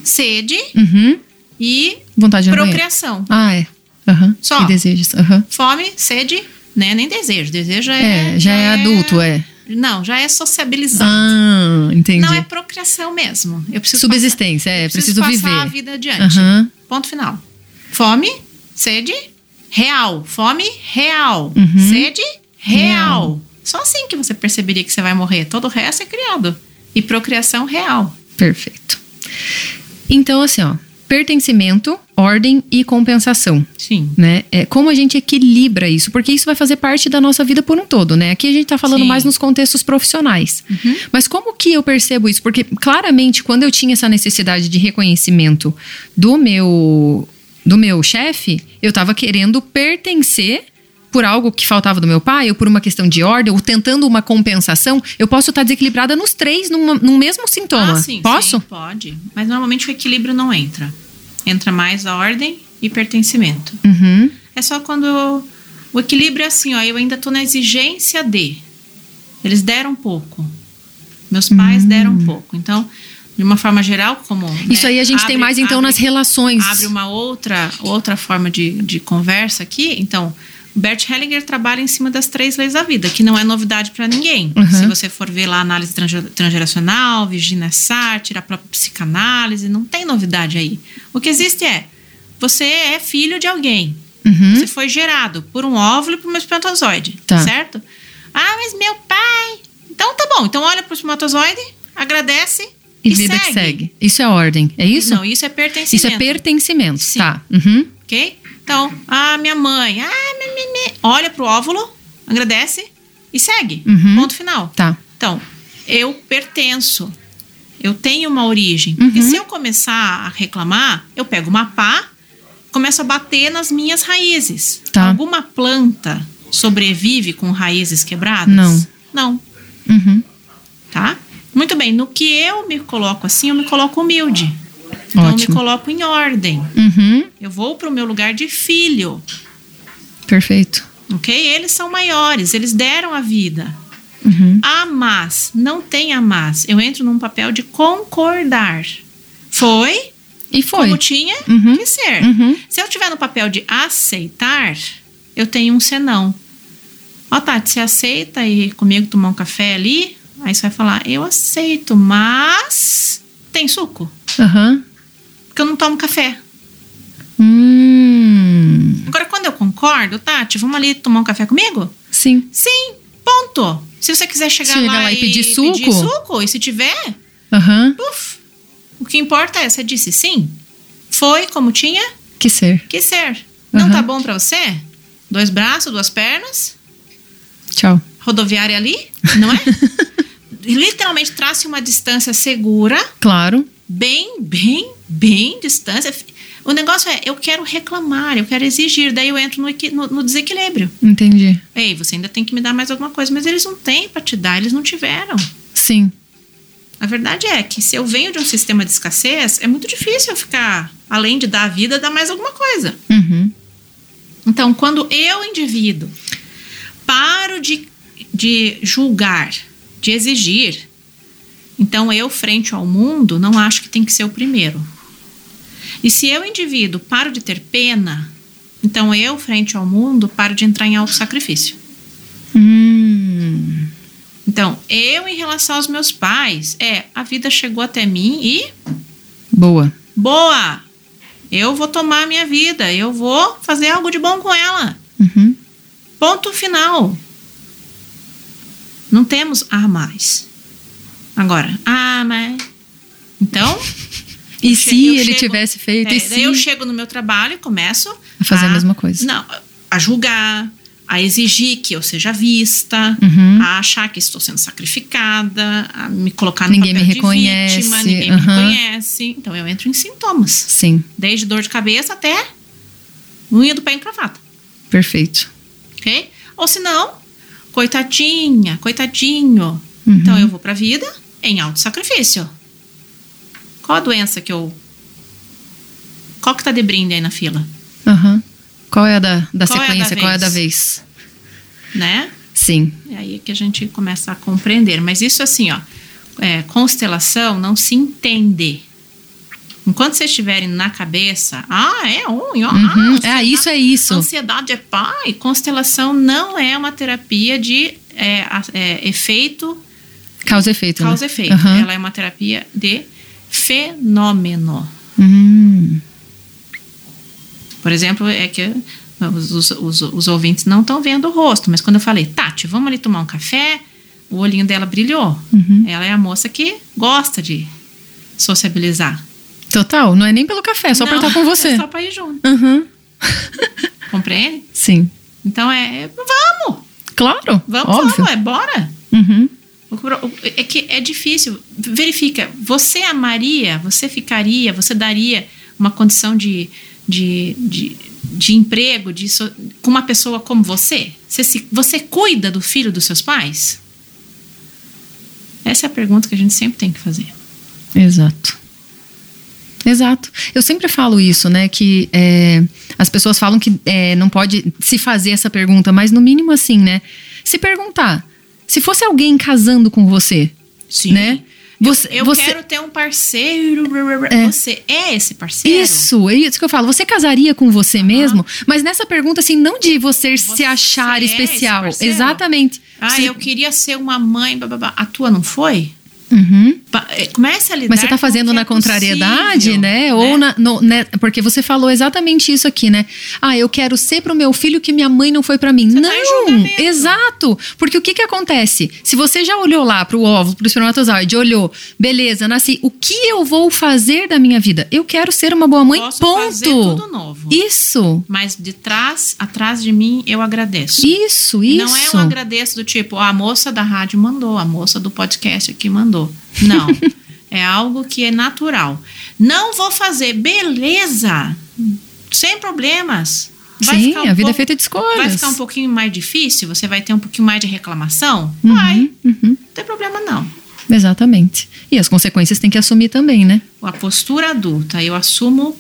sede Uhum. e Vontade procriação. Ah, é. Aham. Só. E desejos. Aham. Fome, sede, né? Nem desejo. Desejo é. É, já é adulto, é. Não, já é sociabilizado. Ah, entendi. Não é procriação mesmo. Eu preciso Subsistência, é, passar, eu preciso, passar viver. a vida adiante. Aham. Ponto final. Fome, sede, real. Fome, real. Uhum. Sede, real. Só assim que você perceberia que você vai morrer. Todo o resto é criado. E procriação real. Perfeito. Então, assim, ó. Pertencimento, ordem e compensação. Sim. né? É, como a gente equilibra isso? Porque isso vai fazer parte da nossa vida por um todo, né? Aqui a gente tá falando Sim. mais nos contextos profissionais. Mas como que eu percebo isso? Porque claramente quando eu tinha essa necessidade de reconhecimento do meu do meu chefe, eu tava querendo pertencer por algo que faltava do meu pai, ou por uma questão de ordem, ou tentando uma compensação, eu posso estar desequilibrada nos três, numa- num mesmo sintoma. Ah, sim. posso? sim, pode. Mas normalmente o equilíbrio não entra. Entra mais a ordem e pertencimento. Uhum. É só quando eu- o equilíbrio é assim, ó, eu ainda tô na exigência de. Eles deram pouco. Meus pais deram pouco. Então, de uma forma geral, como. Hum. Isso né, aí a gente tem abre- mais então abre- nas relações. Abre uma outra, outra forma de, de conversa aqui. Então, Bert Hellinger trabalha em cima das três leis da vida, que não é novidade para ninguém. Uhum. Se você for ver lá a análise transge- transgeracional, Virginia Satir, a própria psicanálise, não tem novidade aí. O que existe é, você é filho de alguém. Uhum. Você foi gerado por um óvulo e por um espermatozoide, Tá. certo? Ah, mas meu pai... Então tá bom, então olha pro espermatozoide, agradece E, e, vida segue. que segue. Isso é ordem, é isso? Não, isso é pertencimento. Isso é pertencimento, Sim. tá. Uhum. Ok? Então, ah, minha mãe, ah, me, me, me. olha pro óvulo, agradece e segue. Uhum. Ponto final. Tá. Então, eu pertenço. Eu tenho uma origem. Porque Uhum. se eu começar a reclamar, eu pego uma pá, começo a bater nas minhas raízes. Tá. Alguma planta sobrevive com raízes quebradas? Não. Não, Uhum. tá? Muito bem, no que eu me coloco assim, eu me coloco humilde. Então, eu me Ótimo. coloco em ordem. Uhum. Eu vou pro meu lugar de filho. Perfeito. Ok? Eles são maiores, eles deram a vida. Uhum. A mas, não tem a mas. Eu entro num papel de concordar. Foi E foi. como tinha Uhum. que ser. Uhum. Se eu tiver no papel de aceitar, eu tenho um senão. Ó, Tati, você aceita ir comigo tomar um café ali? Aí você vai falar, eu aceito, mas tem suco? Aham. Porque eu não tomo café. Hum. Agora, quando eu concordo, Tati, vamos ali tomar um café comigo? Sim. Sim, ponto. Se você quiser chegar Chega lá, lá e pedir pedir suco? suco, e se tiver, Aham. puf. O que importa é, você disse sim. Foi como tinha Que ser. que ser. Não Aham. tá bom pra você? Dois braços, duas pernas, Tchau. rodoviária ali, não é? [LAUGHS] Literalmente trace uma distância segura, Claro. bem, bem, bem distância. O negócio é, eu quero reclamar, eu quero exigir, daí eu entro no, no- no desequilíbrio. Entendi. Ei, você ainda tem que me dar mais alguma coisa, mas eles não têm pra te dar, eles não tiveram. Sim. A verdade é que se eu venho de um sistema de escassez, é muito difícil eu ficar, além de dar a vida, dar mais alguma coisa. Uhum. Então, quando eu, indivíduo, paro de, de julgar, de exigir, então eu, frente ao mundo, não acho que tem que ser o primeiro. E se eu, indivíduo, paro de ter pena, então eu, frente ao mundo, paro de entrar em auto-sacrifício. Hum. Então, eu, em relação aos meus pais, é, a vida chegou até mim e Boa. boa! Eu vou tomar a minha vida, eu vou fazer algo de bom com ela. Uhum. Ponto final. Não temos a mais. Agora, ah, mas. Então. E se che- eu ele chego- tivesse feito? é, e daí se... eu chego no meu trabalho e começo A fazer a mesma coisa. Não, a julgar, a exigir que eu seja vista, Uhum. a achar que estou sendo sacrificada, a me colocar no Ninguém me papel reconhece, de vítima, ninguém aham. me reconhece. Então eu entro em sintomas, Sim, desde dor de cabeça até unha do pé encravada, perfeito. ok? Ou se não, coitadinha, coitadinho. Uhum. Então eu vou pra vida em alto sacrifício. Qual a doença que eu qual que tá de brinde aí na fila, Aham. Qual é a da, da Qual é a da sequência? Qual é a da vez? né? Sim. É aí que a gente começa a compreender. Mas isso assim, ó, é, constelação não se entende. Enquanto vocês estiverem na cabeça, ah, é um, ó, Uhum. ah, É, isso é isso. Ansiedade é pai. Constelação não é uma terapia de é, é, efeito, Causa e efeito. né? Aham. Ela é uma terapia de fenômeno. Hum. Por exemplo, é que os, os, os, ouvintes não estão vendo o rosto, mas quando eu falei, Tati, vamos ali tomar um café, o olhinho dela brilhou. Uhum. Ela é a moça que gosta de sociabilizar. Total, não é nem pelo café, é só pra Não, estar com você. [LAUGHS] É só pra ir junto. Uhum. [LAUGHS] Compreende? Sim. Então é, é, vamos, Claro. vamos, óbvio. vamos, é bora. Uhum. É que é difícil. Verifica, você amaria, você ficaria, você daria uma condição de, de, de, de emprego de com uma pessoa como você? Você, se- você cuida do filho dos seus pais? Essa é a pergunta que a gente sempre tem que fazer. Exato. Exato. Eu sempre falo isso, né? Que é, as pessoas falam que é, não pode se fazer essa pergunta, mas no mínimo assim, né? Se perguntar, se fosse alguém casando com você, Sim. né? Você, Eu você- quero ter um parceiro. É. Você é esse parceiro? Isso, é isso que eu falo. Você casaria com você mesmo? Mas nessa pergunta, assim, não de você, se Você achar é especial. Exatamente. Ah, Você- eu queria ser uma mãe. Bababá. A tua não foi? Uhum. Eh, Comece a lidar Mas você tá o fazendo na é contrariedade, possível, né? Ou na, no- né? Porque você falou exatamente isso aqui, né? Ah, eu quero ser pro meu filho que minha mãe não foi pra mim. Você tá não, julgamento. exato. Porque o que que acontece? Se você já olhou lá pro óvulo, pro espermatozoide, olhou, beleza, nasci. O que eu vou fazer da minha vida? Eu quero ser uma boa mãe. Posso ponto. fazer tudo novo. Isso, Mas de trás, atrás de mim, eu agradeço. isso, isso. Não é um agradeço do tipo, a moça da rádio mandou, a moça do podcast aqui mandou. Não. é algo que é natural. Não vou fazer, beleza. Sem problemas. Sim, ficar um a vida é pouco- feita de escolhas. Vai ficar um pouquinho mais difícil? Você vai ter um pouquinho mais de reclamação? Uhum, Vai. uhum. Não tem problema, não. Exatamente. E as consequências tem que assumir também, né? A postura adulta, eu assumo,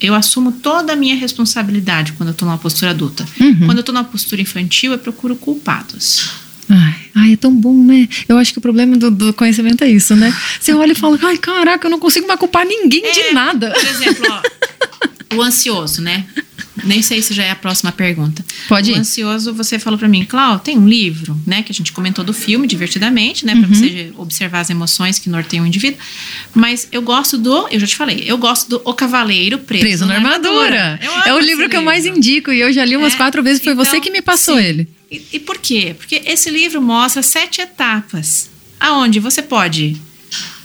eu assumo toda a minha responsabilidade quando eu estou numa postura adulta. Uhum. Quando eu estou numa postura infantil, eu procuro culpados. Ai, ai, é tão bom, né? Eu acho que o problema do, do conhecimento é isso, né? Você olha e fala, ai, caraca, eu não consigo mais culpar ninguém de É, nada. Por exemplo, ó, o ansioso, né? Nem sei se já é a próxima pergunta. Pode o ir. ansioso, você falou pra mim, Clau, tem um livro, né? Que a gente comentou do filme, divertidamente, né? Pra Uhum. você observar as emoções que norteiam o indivíduo. Mas eu gosto do, eu já te falei, eu gosto do O Cavaleiro Preso, Preso na armadura. Amo É o livro que eu mais indico e eu já li umas É, quatro vezes. Foi você então, que me passou sim. ele. E, e por quê? Porque esse livro mostra sete etapas aonde você pode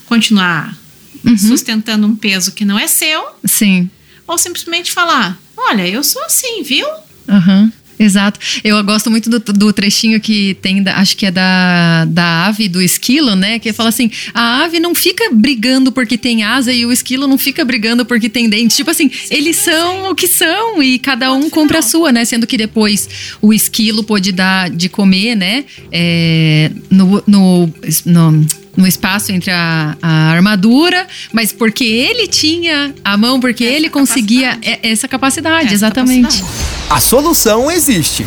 continuar Uhum. sustentando um peso que não é seu Sim. ou simplesmente falar: Olha, eu sou assim, viu? Aham. Exato. Eu gosto muito do, do trechinho que tem, da- acho que é da, da ave do esquilo, né? Que fala assim: a ave não fica brigando porque tem asa e o esquilo não fica brigando porque tem dente. Tipo assim, eles são o que são e cada um compra a sua, né? Sendo que depois o esquilo pôde dar de comer, né? É, no, no, no- no espaço entre a, a armadura, mas porque ele tinha a mão, porque Essa ele conseguia capacidade. essa capacidade, Essa exatamente. capacidade. A solução existe.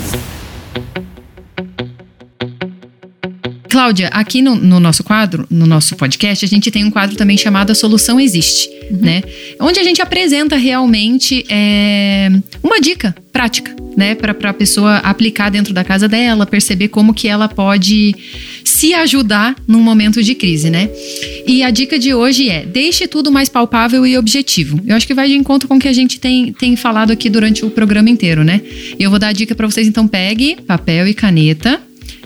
Cláudia, aqui no, no nosso quadro, no nosso podcast, a gente tem um quadro também chamado A Solução Existe, né? Onde a gente apresenta realmente é, uma dica prática, né? Para a pessoa aplicar dentro da casa dela, perceber como que ela pode se ajudar num momento de crise, né? E a dica de hoje é: deixe tudo mais palpável e objetivo. Eu acho que vai de encontro com o que a gente tem, tem falado aqui durante o programa inteiro, né? Eu vou dar a dica para vocês, então pegue papel e caneta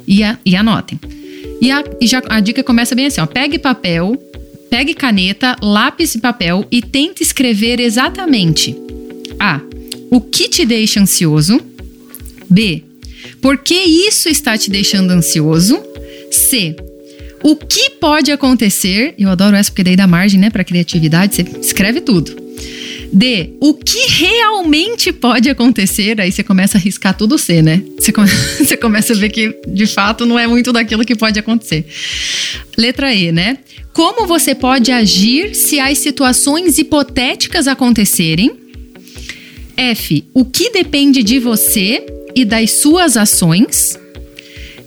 e, a- e anotem. E, a, e já, a dica começa bem assim: ó, pegue papel, pegue caneta, lápis e papel e tente escrever exatamente A. O que te deixa ansioso? B. Por que isso está te deixando ansioso? C. O que pode acontecer? Eu adoro essa porque daí dá margem, né, para criatividade. Você escreve tudo. D. O que realmente pode acontecer? Aí você começa a riscar tudo C, né? Você, come- [LAUGHS] você começa a ver que de fato não é muito daquilo que pode acontecer. Letra E, né? Como você pode agir se as situações hipotéticas acontecerem? F. O que depende de você e das suas ações?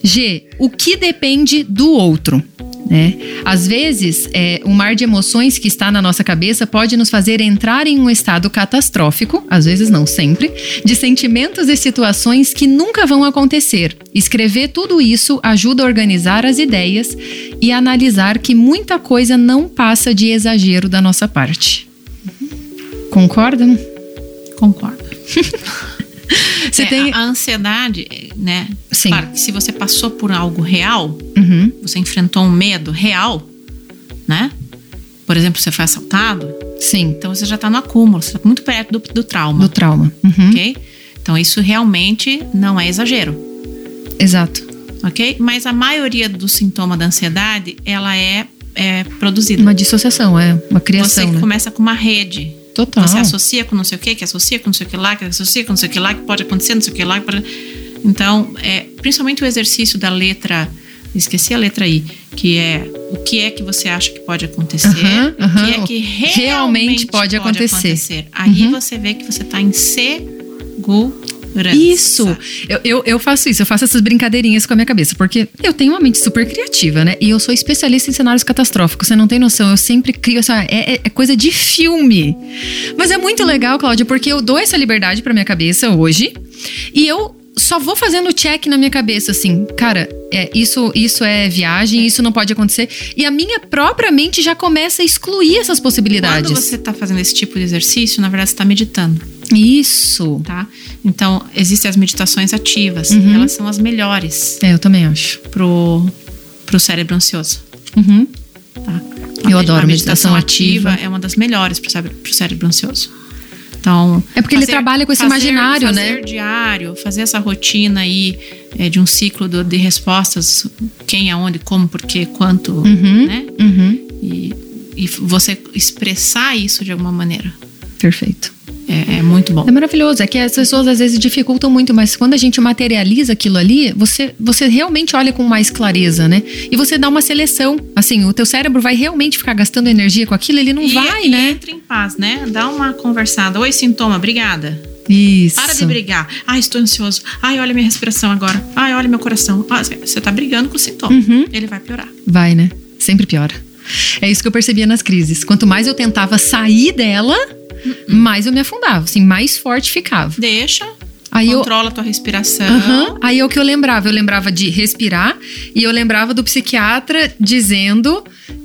G. O que depende do outro? Né? Às vezes, é, o mar de emoções que está na nossa cabeça pode nos fazer entrar em um estado catastrófico, às vezes não sempre, de sentimentos e situações que nunca vão acontecer. Escrever tudo isso ajuda a organizar as ideias e analisar que muita coisa não passa de exagero da nossa parte. Concordam? Concordo. [LAUGHS] [LAUGHS] Você É, tem. a, ansiedade, né? Sim. Claro que se você passou por algo real, Uhum, você enfrentou um medo real, né? Por exemplo, você foi assaltado, sim, então você já tá no acúmulo, você tá muito perto do, do trauma, do trauma. Uhum, ok? Então isso realmente não é exagero, Exato. ok? Mas a maioria do sintoma da ansiedade, ela é, é produzida. Uma dissociação, é uma criação. você né? começa com uma rede. Total. Você associa com não sei o que, que associa com não sei o que lá, que associa com não sei o que lá, que pode acontecer, não sei o que lá. pode- Então, é, principalmente o exercício da letra, esqueci a letra I, que é o que é que você acha que pode acontecer, Aham, o que é que realmente, Realmente pode acontecer. Aí Uhum. você vê que você está em segurança. Isso! Eu, eu, eu faço isso, eu faço essas brincadeirinhas com a minha cabeça, porque eu tenho uma mente super criativa, né? E eu sou especialista em cenários catastróficos, você não tem noção, eu sempre crio essa. É, é- é coisa de filme. Mas é muito legal, Cláudia, porque eu dou essa liberdade pra minha cabeça hoje e eu. Só vou fazendo check na minha cabeça, assim, cara, é, isso, isso é viagem, isso não pode acontecer. E a minha própria mente já começa a excluir essas possibilidades. Quando você está fazendo esse tipo de exercício, na verdade você está meditando, Isso. tá? Então, existem as meditações ativas, Uhum. elas são as melhores É, eu também acho. pro, pro cérebro ansioso. Uhum. Tá? Eu adoro a meditação ativa. é uma das melhores pro cérebro, pro cérebro ansioso. Então, É porque ele trabalha com esse fazer- imaginário, fazer né? diário, fazer essa rotina aí é, de um ciclo do- de respostas, quem, aonde, como, porquê, quanto, Uhum. né? Uhum. E, e você expressar isso de alguma maneira Perfeito. É, é muito bom. É maravilhoso. É que as pessoas às vezes dificultam muito, mas quando a gente materializa aquilo ali, você, você realmente olha com mais clareza, né? E você dá uma seleção. Assim, o teu cérebro vai realmente ficar gastando energia com aquilo, ele não e, vai, e né? entra em paz, né? Dá uma conversada. Oi, sintoma, obrigada. Isso. Para de brigar. Ai, estou ansioso. Ai, olha minha respiração agora. Ai, olha meu coração. Ah, você tá brigando com o sintoma. Uhum. Ele vai piorar. Vai, né? Sempre piora. É isso que eu percebia nas crises. Quanto mais eu tentava sair dela, mais eu me afundava, assim, mais forte ficava. Deixa, Aí eu, controla a tua respiração. Aham. Aí é o que eu lembrava. Eu lembrava de respirar e eu lembrava do psiquiatra dizendo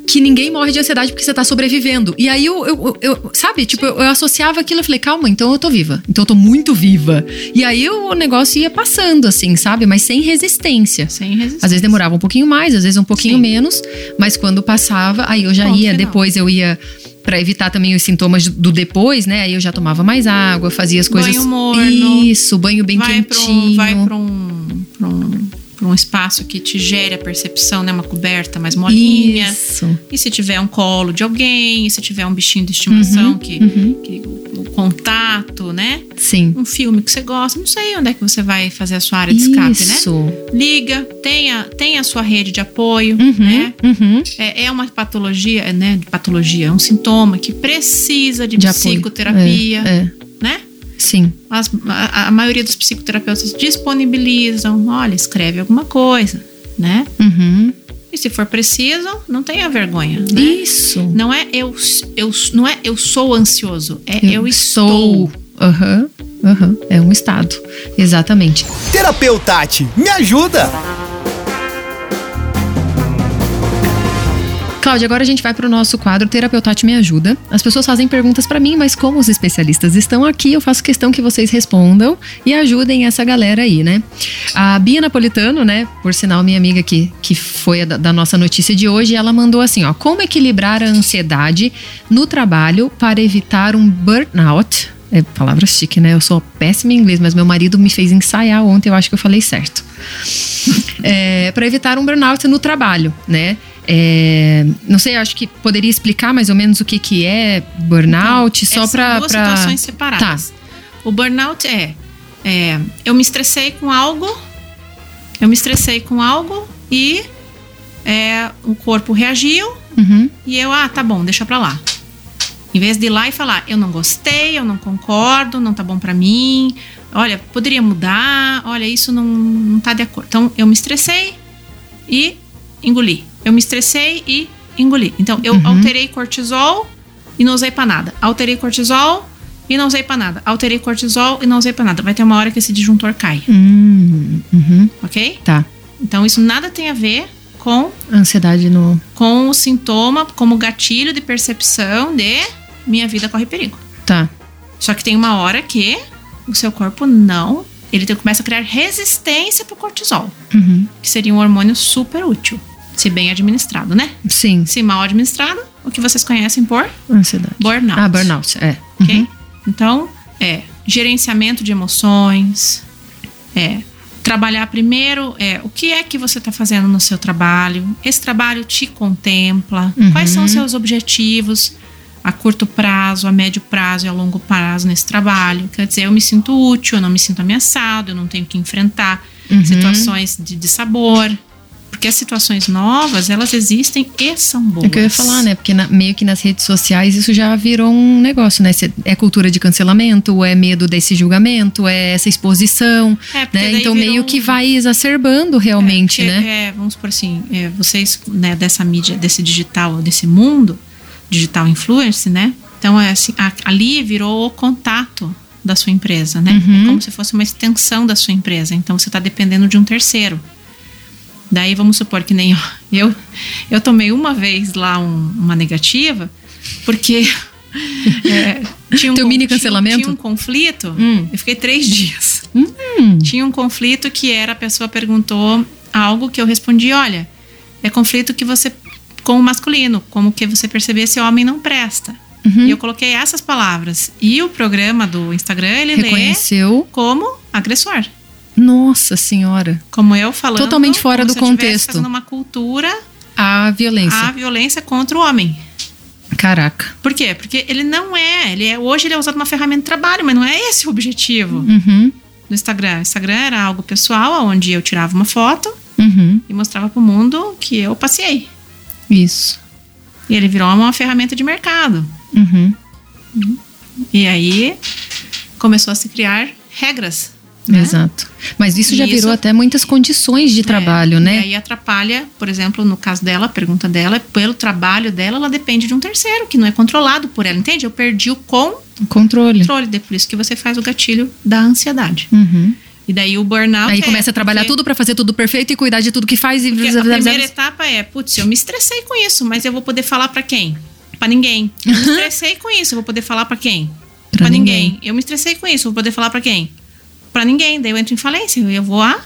que ninguém morre de ansiedade porque você tá sobrevivendo. E aí eu, eu, eu- sabe, tipo, eu, eu associava aquilo e falei, calma, então eu tô viva. Então eu tô muito viva. E aí o negócio ia passando, assim, sabe? Mas sem resistência. Sem resistência. Às vezes demorava um pouquinho mais, às vezes um pouquinho Sim. menos, mas quando passava, aí eu já Ponto ia, final. depois eu ia Pra evitar também os sintomas do depois, né? Aí eu já tomava mais água, fazia as coisas. Banho morno. Isso, banho bem vai para quentinho. um, vai pra um, pra um, pra um espaço que te gere a percepção, né? Uma coberta mais molinha. Isso. E se tiver um colo de alguém, e se tiver um bichinho de estimação Uhum, que, uhum. que contato, né? Sim. Um filme que você gosta, não sei onde é que você vai fazer a sua área de escape, né? Isso. Liga, tenha, tenha a sua rede de apoio, Uhum, né? uhum. É, é uma patologia, né? De patologia, é um sintoma que precisa de, De psicoterapia, É, é. né? Sim. As- a, a maioria dos psicoterapeutas disponibilizam, olha, escreve alguma coisa, né? Uhum. E se for preciso, não tenha vergonha, né? Isso. Não é eu, eu, não é eu sou ansioso, é eu, estou. Aham. Aham. É um estado. Exatamente. Terapeutati, me ajuda! Cláudia, agora a gente vai para o nosso quadro Terapeutate Me Ajuda. As pessoas fazem perguntas para mim, mas como os especialistas estão aqui, eu faço questão que vocês respondam e ajudem essa galera aí, né? A Bia Napolitano, né, por sinal, minha amiga que, que foi da, da nossa notícia de hoje, ela mandou assim, ó, como equilibrar a ansiedade no trabalho para evitar um burnout. É palavra chique, né? Eu sou péssima em inglês, mas meu marido me fez ensaiar ontem, eu acho que eu falei certo. [LAUGHS] É, para evitar um burnout no trabalho, né? É, não sei, acho que poderia explicar mais ou menos o que, que é burnout, só Essas para. Então, duas situações separadas. O burnout é, é, eu me estressei com algo, eu me estressei com algo e é, o corpo reagiu Uhum, e eu, ah, tá bom, deixa pra lá. Em vez de ir lá e falar, eu não gostei, eu não concordo, não tá bom pra mim, olha, poderia mudar, olha, isso não, não tá de acordo. Então, eu me estressei e engoli. Eu me estressei e engoli. Então, eu Uhum. alterei cortisol e não usei pra nada. Alterei cortisol e não usei pra nada. Alterei cortisol e não usei pra nada. Vai ter uma hora que esse disjuntor cai, Hum, uhum, ok? tá. Então, isso nada tem a ver com Ansiedade no. com o sintoma como gatilho de percepção de minha vida corre perigo. Tá. Só que tem uma hora que o seu corpo não, ele começa a criar resistência pro cortisol, Uhum, que seria um hormônio super útil, se bem administrado, né? sim. Se mal administrado, o que vocês conhecem por Ansiedade. burnout. Ah, burnout, é. Ok? Uhum, Então, é gerenciamento de emoções, é trabalhar primeiro é o que é que você está fazendo no seu trabalho, esse trabalho te contempla, Uhum. quais são os seus objetivos a curto prazo, a médio prazo e a longo prazo nesse trabalho. Quer dizer, eu me sinto útil, eu não me sinto ameaçado, eu não tenho que enfrentar Uhum. situações de, de sabor. Porque as situações novas, elas existem e são boas. É o que eu ia falar, né? Porque na- meio que nas redes sociais isso já virou um negócio, né? É cultura de cancelamento, é medo desse julgamento, é essa exposição, É, né? Então virou meio que vai exacerbando realmente, É, porque, né? é, vamos por assim, é, vocês né, dessa mídia, desse digital, desse mundo, digital influence, né? Então, é assim, a- ali virou o contato da sua empresa, né? Uhum. É como se fosse uma extensão da sua empresa. Então, você está dependendo de um terceiro. Daí, vamos supor que nem [LAUGHS] eu. Eu, tomei uma vez lá um- uma negativa, porque [LAUGHS] é, tinha um Teu mini tinha- cancelamento? Tinha um conflito. Hum. Eu fiquei três dias. Hum, Tinha um conflito que era a pessoa perguntou algo que eu respondi, olha, é conflito que você com o masculino, como que você perceber se o homem não presta. Uhum. E eu coloquei essas palavras. E o programa do Instagram, ele lê reconheceu. como agressor. Nossa senhora. Como eu falando. Totalmente fora do contexto. fazendo uma cultura A violência. à violência contra o homem. Caraca. Por quê? Porque ele não é, ele é hoje ele é usado uma ferramenta de trabalho, mas não é esse o objetivo Uhum. do Instagram. O Instagram era algo pessoal, onde eu tirava uma foto Uhum. e mostrava pro mundo que eu passei. Isso. E ele virou uma ferramenta de mercado. Uhum. E aí começou a se criar regras. Né? Exato. Mas isso já virou isso- até muitas condições de trabalho, É, né? E aí atrapalha, por exemplo, no caso dela, a pergunta dela, pelo trabalho dela, ela depende de um terceiro, que não é controlado por ela, entende? Eu perdi o Controle. controle, de- por isso que você faz o gatilho da ansiedade. Uhum. E daí o burnout. Aí é começa a trabalhar porque- tudo pra fazer tudo perfeito e cuidar de tudo que faz e Porque a primeira etapa é, putz, eu me estressei com isso, mas eu vou poder falar pra quem? Pra ninguém. Eu me [LAUGHS] estressei com isso, eu vou poder falar pra quem? Pra ninguém. ninguém. Eu me estressei com isso, eu vou poder falar pra quem? Pra ninguém. Daí eu entro em falência, eu vou a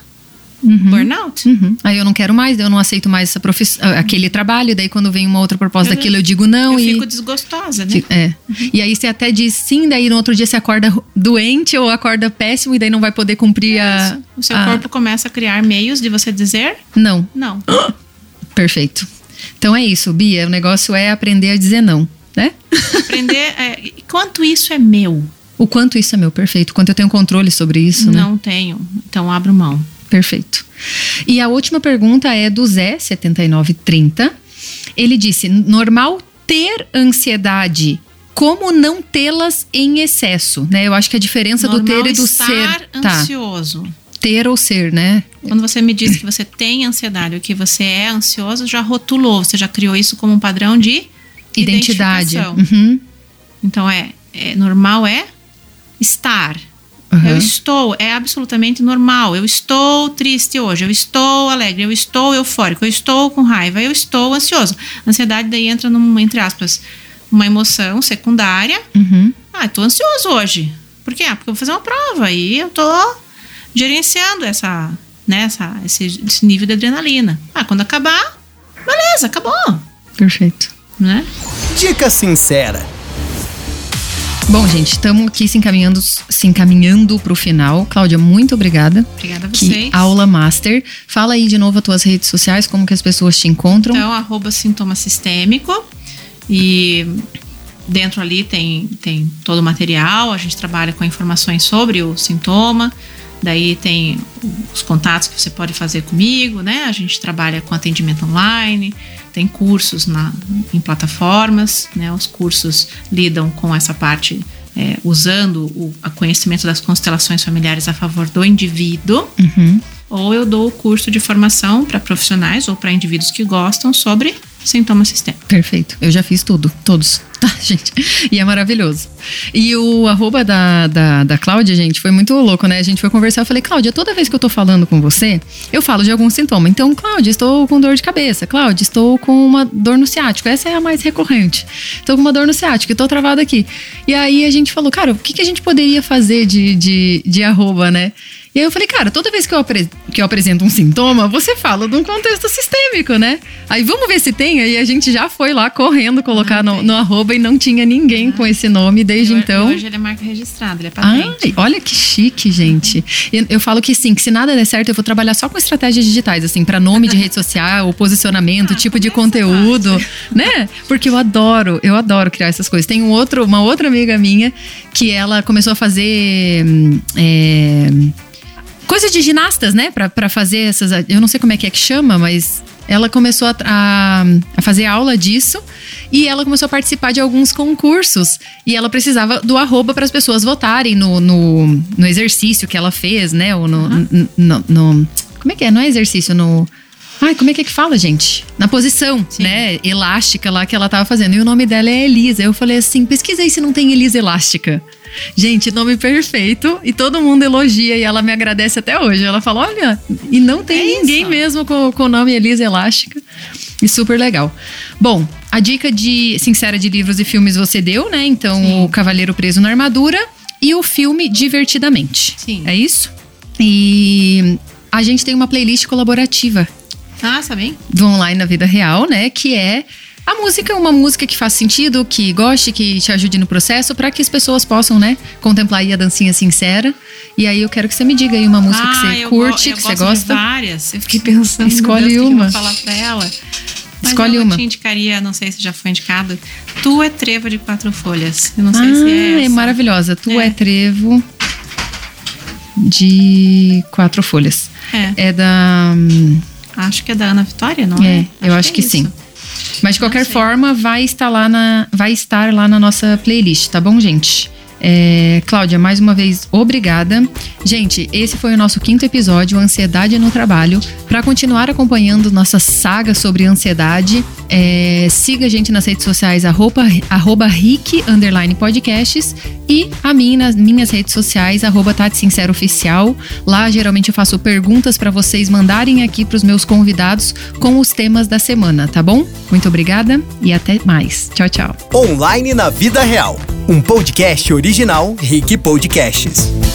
Uhum. burnout. Uhum. Aí eu não quero mais, eu não aceito mais essa profissão, aquele trabalho, daí quando vem uma outra proposta Eu- daquilo eu digo não eu e fico desgostosa, né? É. E aí você até diz sim, daí no outro dia você acorda doente ou acorda péssimo e daí não vai poder cumprir a. Isso. O seu a- corpo começa a criar meios de você dizer Não, não. [GASPS] perfeito. Então é isso, Bia. O negócio é aprender a dizer não, né? Aprender é, quanto isso é meu. O quanto isso é meu, perfeito. Quanto eu tenho controle sobre isso, né? Não tenho, então abro mão. Perfeito. E a última pergunta é do Zé, 7930. Ele disse: normal ter ansiedade. Como não tê-las em excesso, né? Eu acho que a diferença Normal do ter e do estar ser. Tá. ansioso. Ter ou ser, né? Quando você me diz que você tem ansiedade ou que você é ansioso, já rotulou, você já criou isso como um padrão de Identidade. Uhum. Então é, é normal é estar. Uhum. Eu estou, é absolutamente normal. Eu estou triste hoje, eu estou alegre, eu estou eufórico, eu estou com raiva, eu estou ansioso. Ansiedade daí entra num, entre aspas, uma emoção secundária. Uhum. Ah, estou ansioso hoje. Por quê? Ah, porque eu vou fazer uma prova e eu estou gerenciando essa, né, essa, esse, esse nível de adrenalina. Ah, quando acabar, beleza, acabou. Perfeito. Né? Dica sincera. Bom, gente, estamos aqui se encaminhando, se encaminhando para o final. Cláudia, muito obrigada. Obrigada a Que vocês. aula master. Fala aí de novo as tuas redes sociais, como que as pessoas te encontram. Então, arroba sintoma sistêmico. E dentro ali tem, tem todo o material. A gente trabalha com informações sobre o sintoma. Daí tem os contatos que você pode fazer comigo, né? A gente trabalha com atendimento online, tem cursos na, em plataformas, né? Os cursos lidam com essa parte é, usando o a conhecimento das constelações familiares a favor do indivíduo. Uhum. Ou eu dou o curso de formação para profissionais ou para indivíduos que gostam sobre sintoma sistêmico. Perfeito. Eu já fiz tudo, todos. [LAUGHS] Tá, gente? E é maravilhoso. E o arroba da, da, da Cláudia, gente, foi muito louco, né? A gente foi conversar, eu falei, Cláudia, toda vez que eu tô falando com você, eu falo de algum sintoma. Então, Cláudia, estou com dor de cabeça. Cláudia, estou com uma dor no ciático. Essa é a mais recorrente. Estou com uma dor no ciático, estou travada aqui. E aí a gente falou, cara, o que, que a gente poderia fazer de, de, de arroba, né? E aí eu falei, cara, toda vez que eu, que eu apresento um sintoma, você fala de um contexto sistêmico, né? Aí vamos ver se tem. Aí a gente já foi lá correndo colocar Ah, no, no arroba e não tinha ninguém com esse nome desde E ho- então. Hoje ele é marca registrada, ele é patente. Ai, olha que chique, gente. E Eu falo que sim, que se nada der certo, eu vou trabalhar só com estratégias digitais, assim, para nome de rede social, [LAUGHS] posicionamento, Ah, tipo de conteúdo, né? Porque eu adoro, eu adoro criar essas coisas. Tem um outro, uma outra amiga minha que ela começou a fazer. hum, é, coisas de ginastas, né? Pra, pra fazer essas. Eu não sei como é que é que chama, mas ela começou a, a, a fazer aula disso e ela começou a participar de alguns concursos. E ela precisava do arroba para as pessoas votarem no, no, no exercício que ela fez, né? Ou no, n- no, no- Como é que é? Não é exercício, no. Ai, como é que é que fala, gente? Na posição, Sim. né? Elástica lá que ela tava fazendo. E o nome dela é Elisa. Eu falei assim: pesquisa aí se não tem Elisa Elástica. Gente, nome perfeito. E todo mundo elogia e ela me agradece até hoje. Ela fala: olha, e não tem É ninguém isso. mesmo com, o nome Elisa Elástica. E super legal. Bom, a dica de sincera de livros e filmes você deu, né? Então, Sim. o Cavaleiro Preso na Armadura e o filme Divertidamente. Sim. É isso? E a gente tem uma playlist colaborativa Ah, sabem? do online na vida real, né? Que é a música, uma música que faz sentido, que goste, que te ajude no processo, para que as pessoas possam, né, contemplar aí a dancinha sincera. E aí eu quero que você me diga aí uma música que ah, você eu curte, eu que você gosta. várias. Eu fiquei [LAUGHS] pensando, Escolhe Deus, o que que uma. eu vou falar pra ela. Mas Escolhe eu uma. te indicaria, não sei se já foi indicado, Tu é Trevo de Quatro Folhas. Eu não sei ah, se é é essa. maravilhosa. Tu é. É. trevo de quatro folhas. É, É da. hum, acho que é da Ana Vitória, não É, é? eu acho que é sim. Mas de qualquer forma, vai estar lá na, vai estar lá na nossa playlist, tá bom, gente? É, Cláudia, mais uma vez, obrigada. Gente, esse foi o nosso quinto episódio, Ansiedade no Trabalho. Para continuar acompanhando nossa saga sobre ansiedade, é, siga a gente nas redes sociais, arroba, arroba Rick, podcasts, e a mim nas minhas redes sociais, arroba Tati Sincero Oficial. Lá, geralmente, eu faço perguntas para vocês mandarem aqui para os meus convidados com os temas da semana, tá bom? Muito obrigada e até mais. Tchau, tchau. Online na vida real. Um podcast original Rick Podcasts.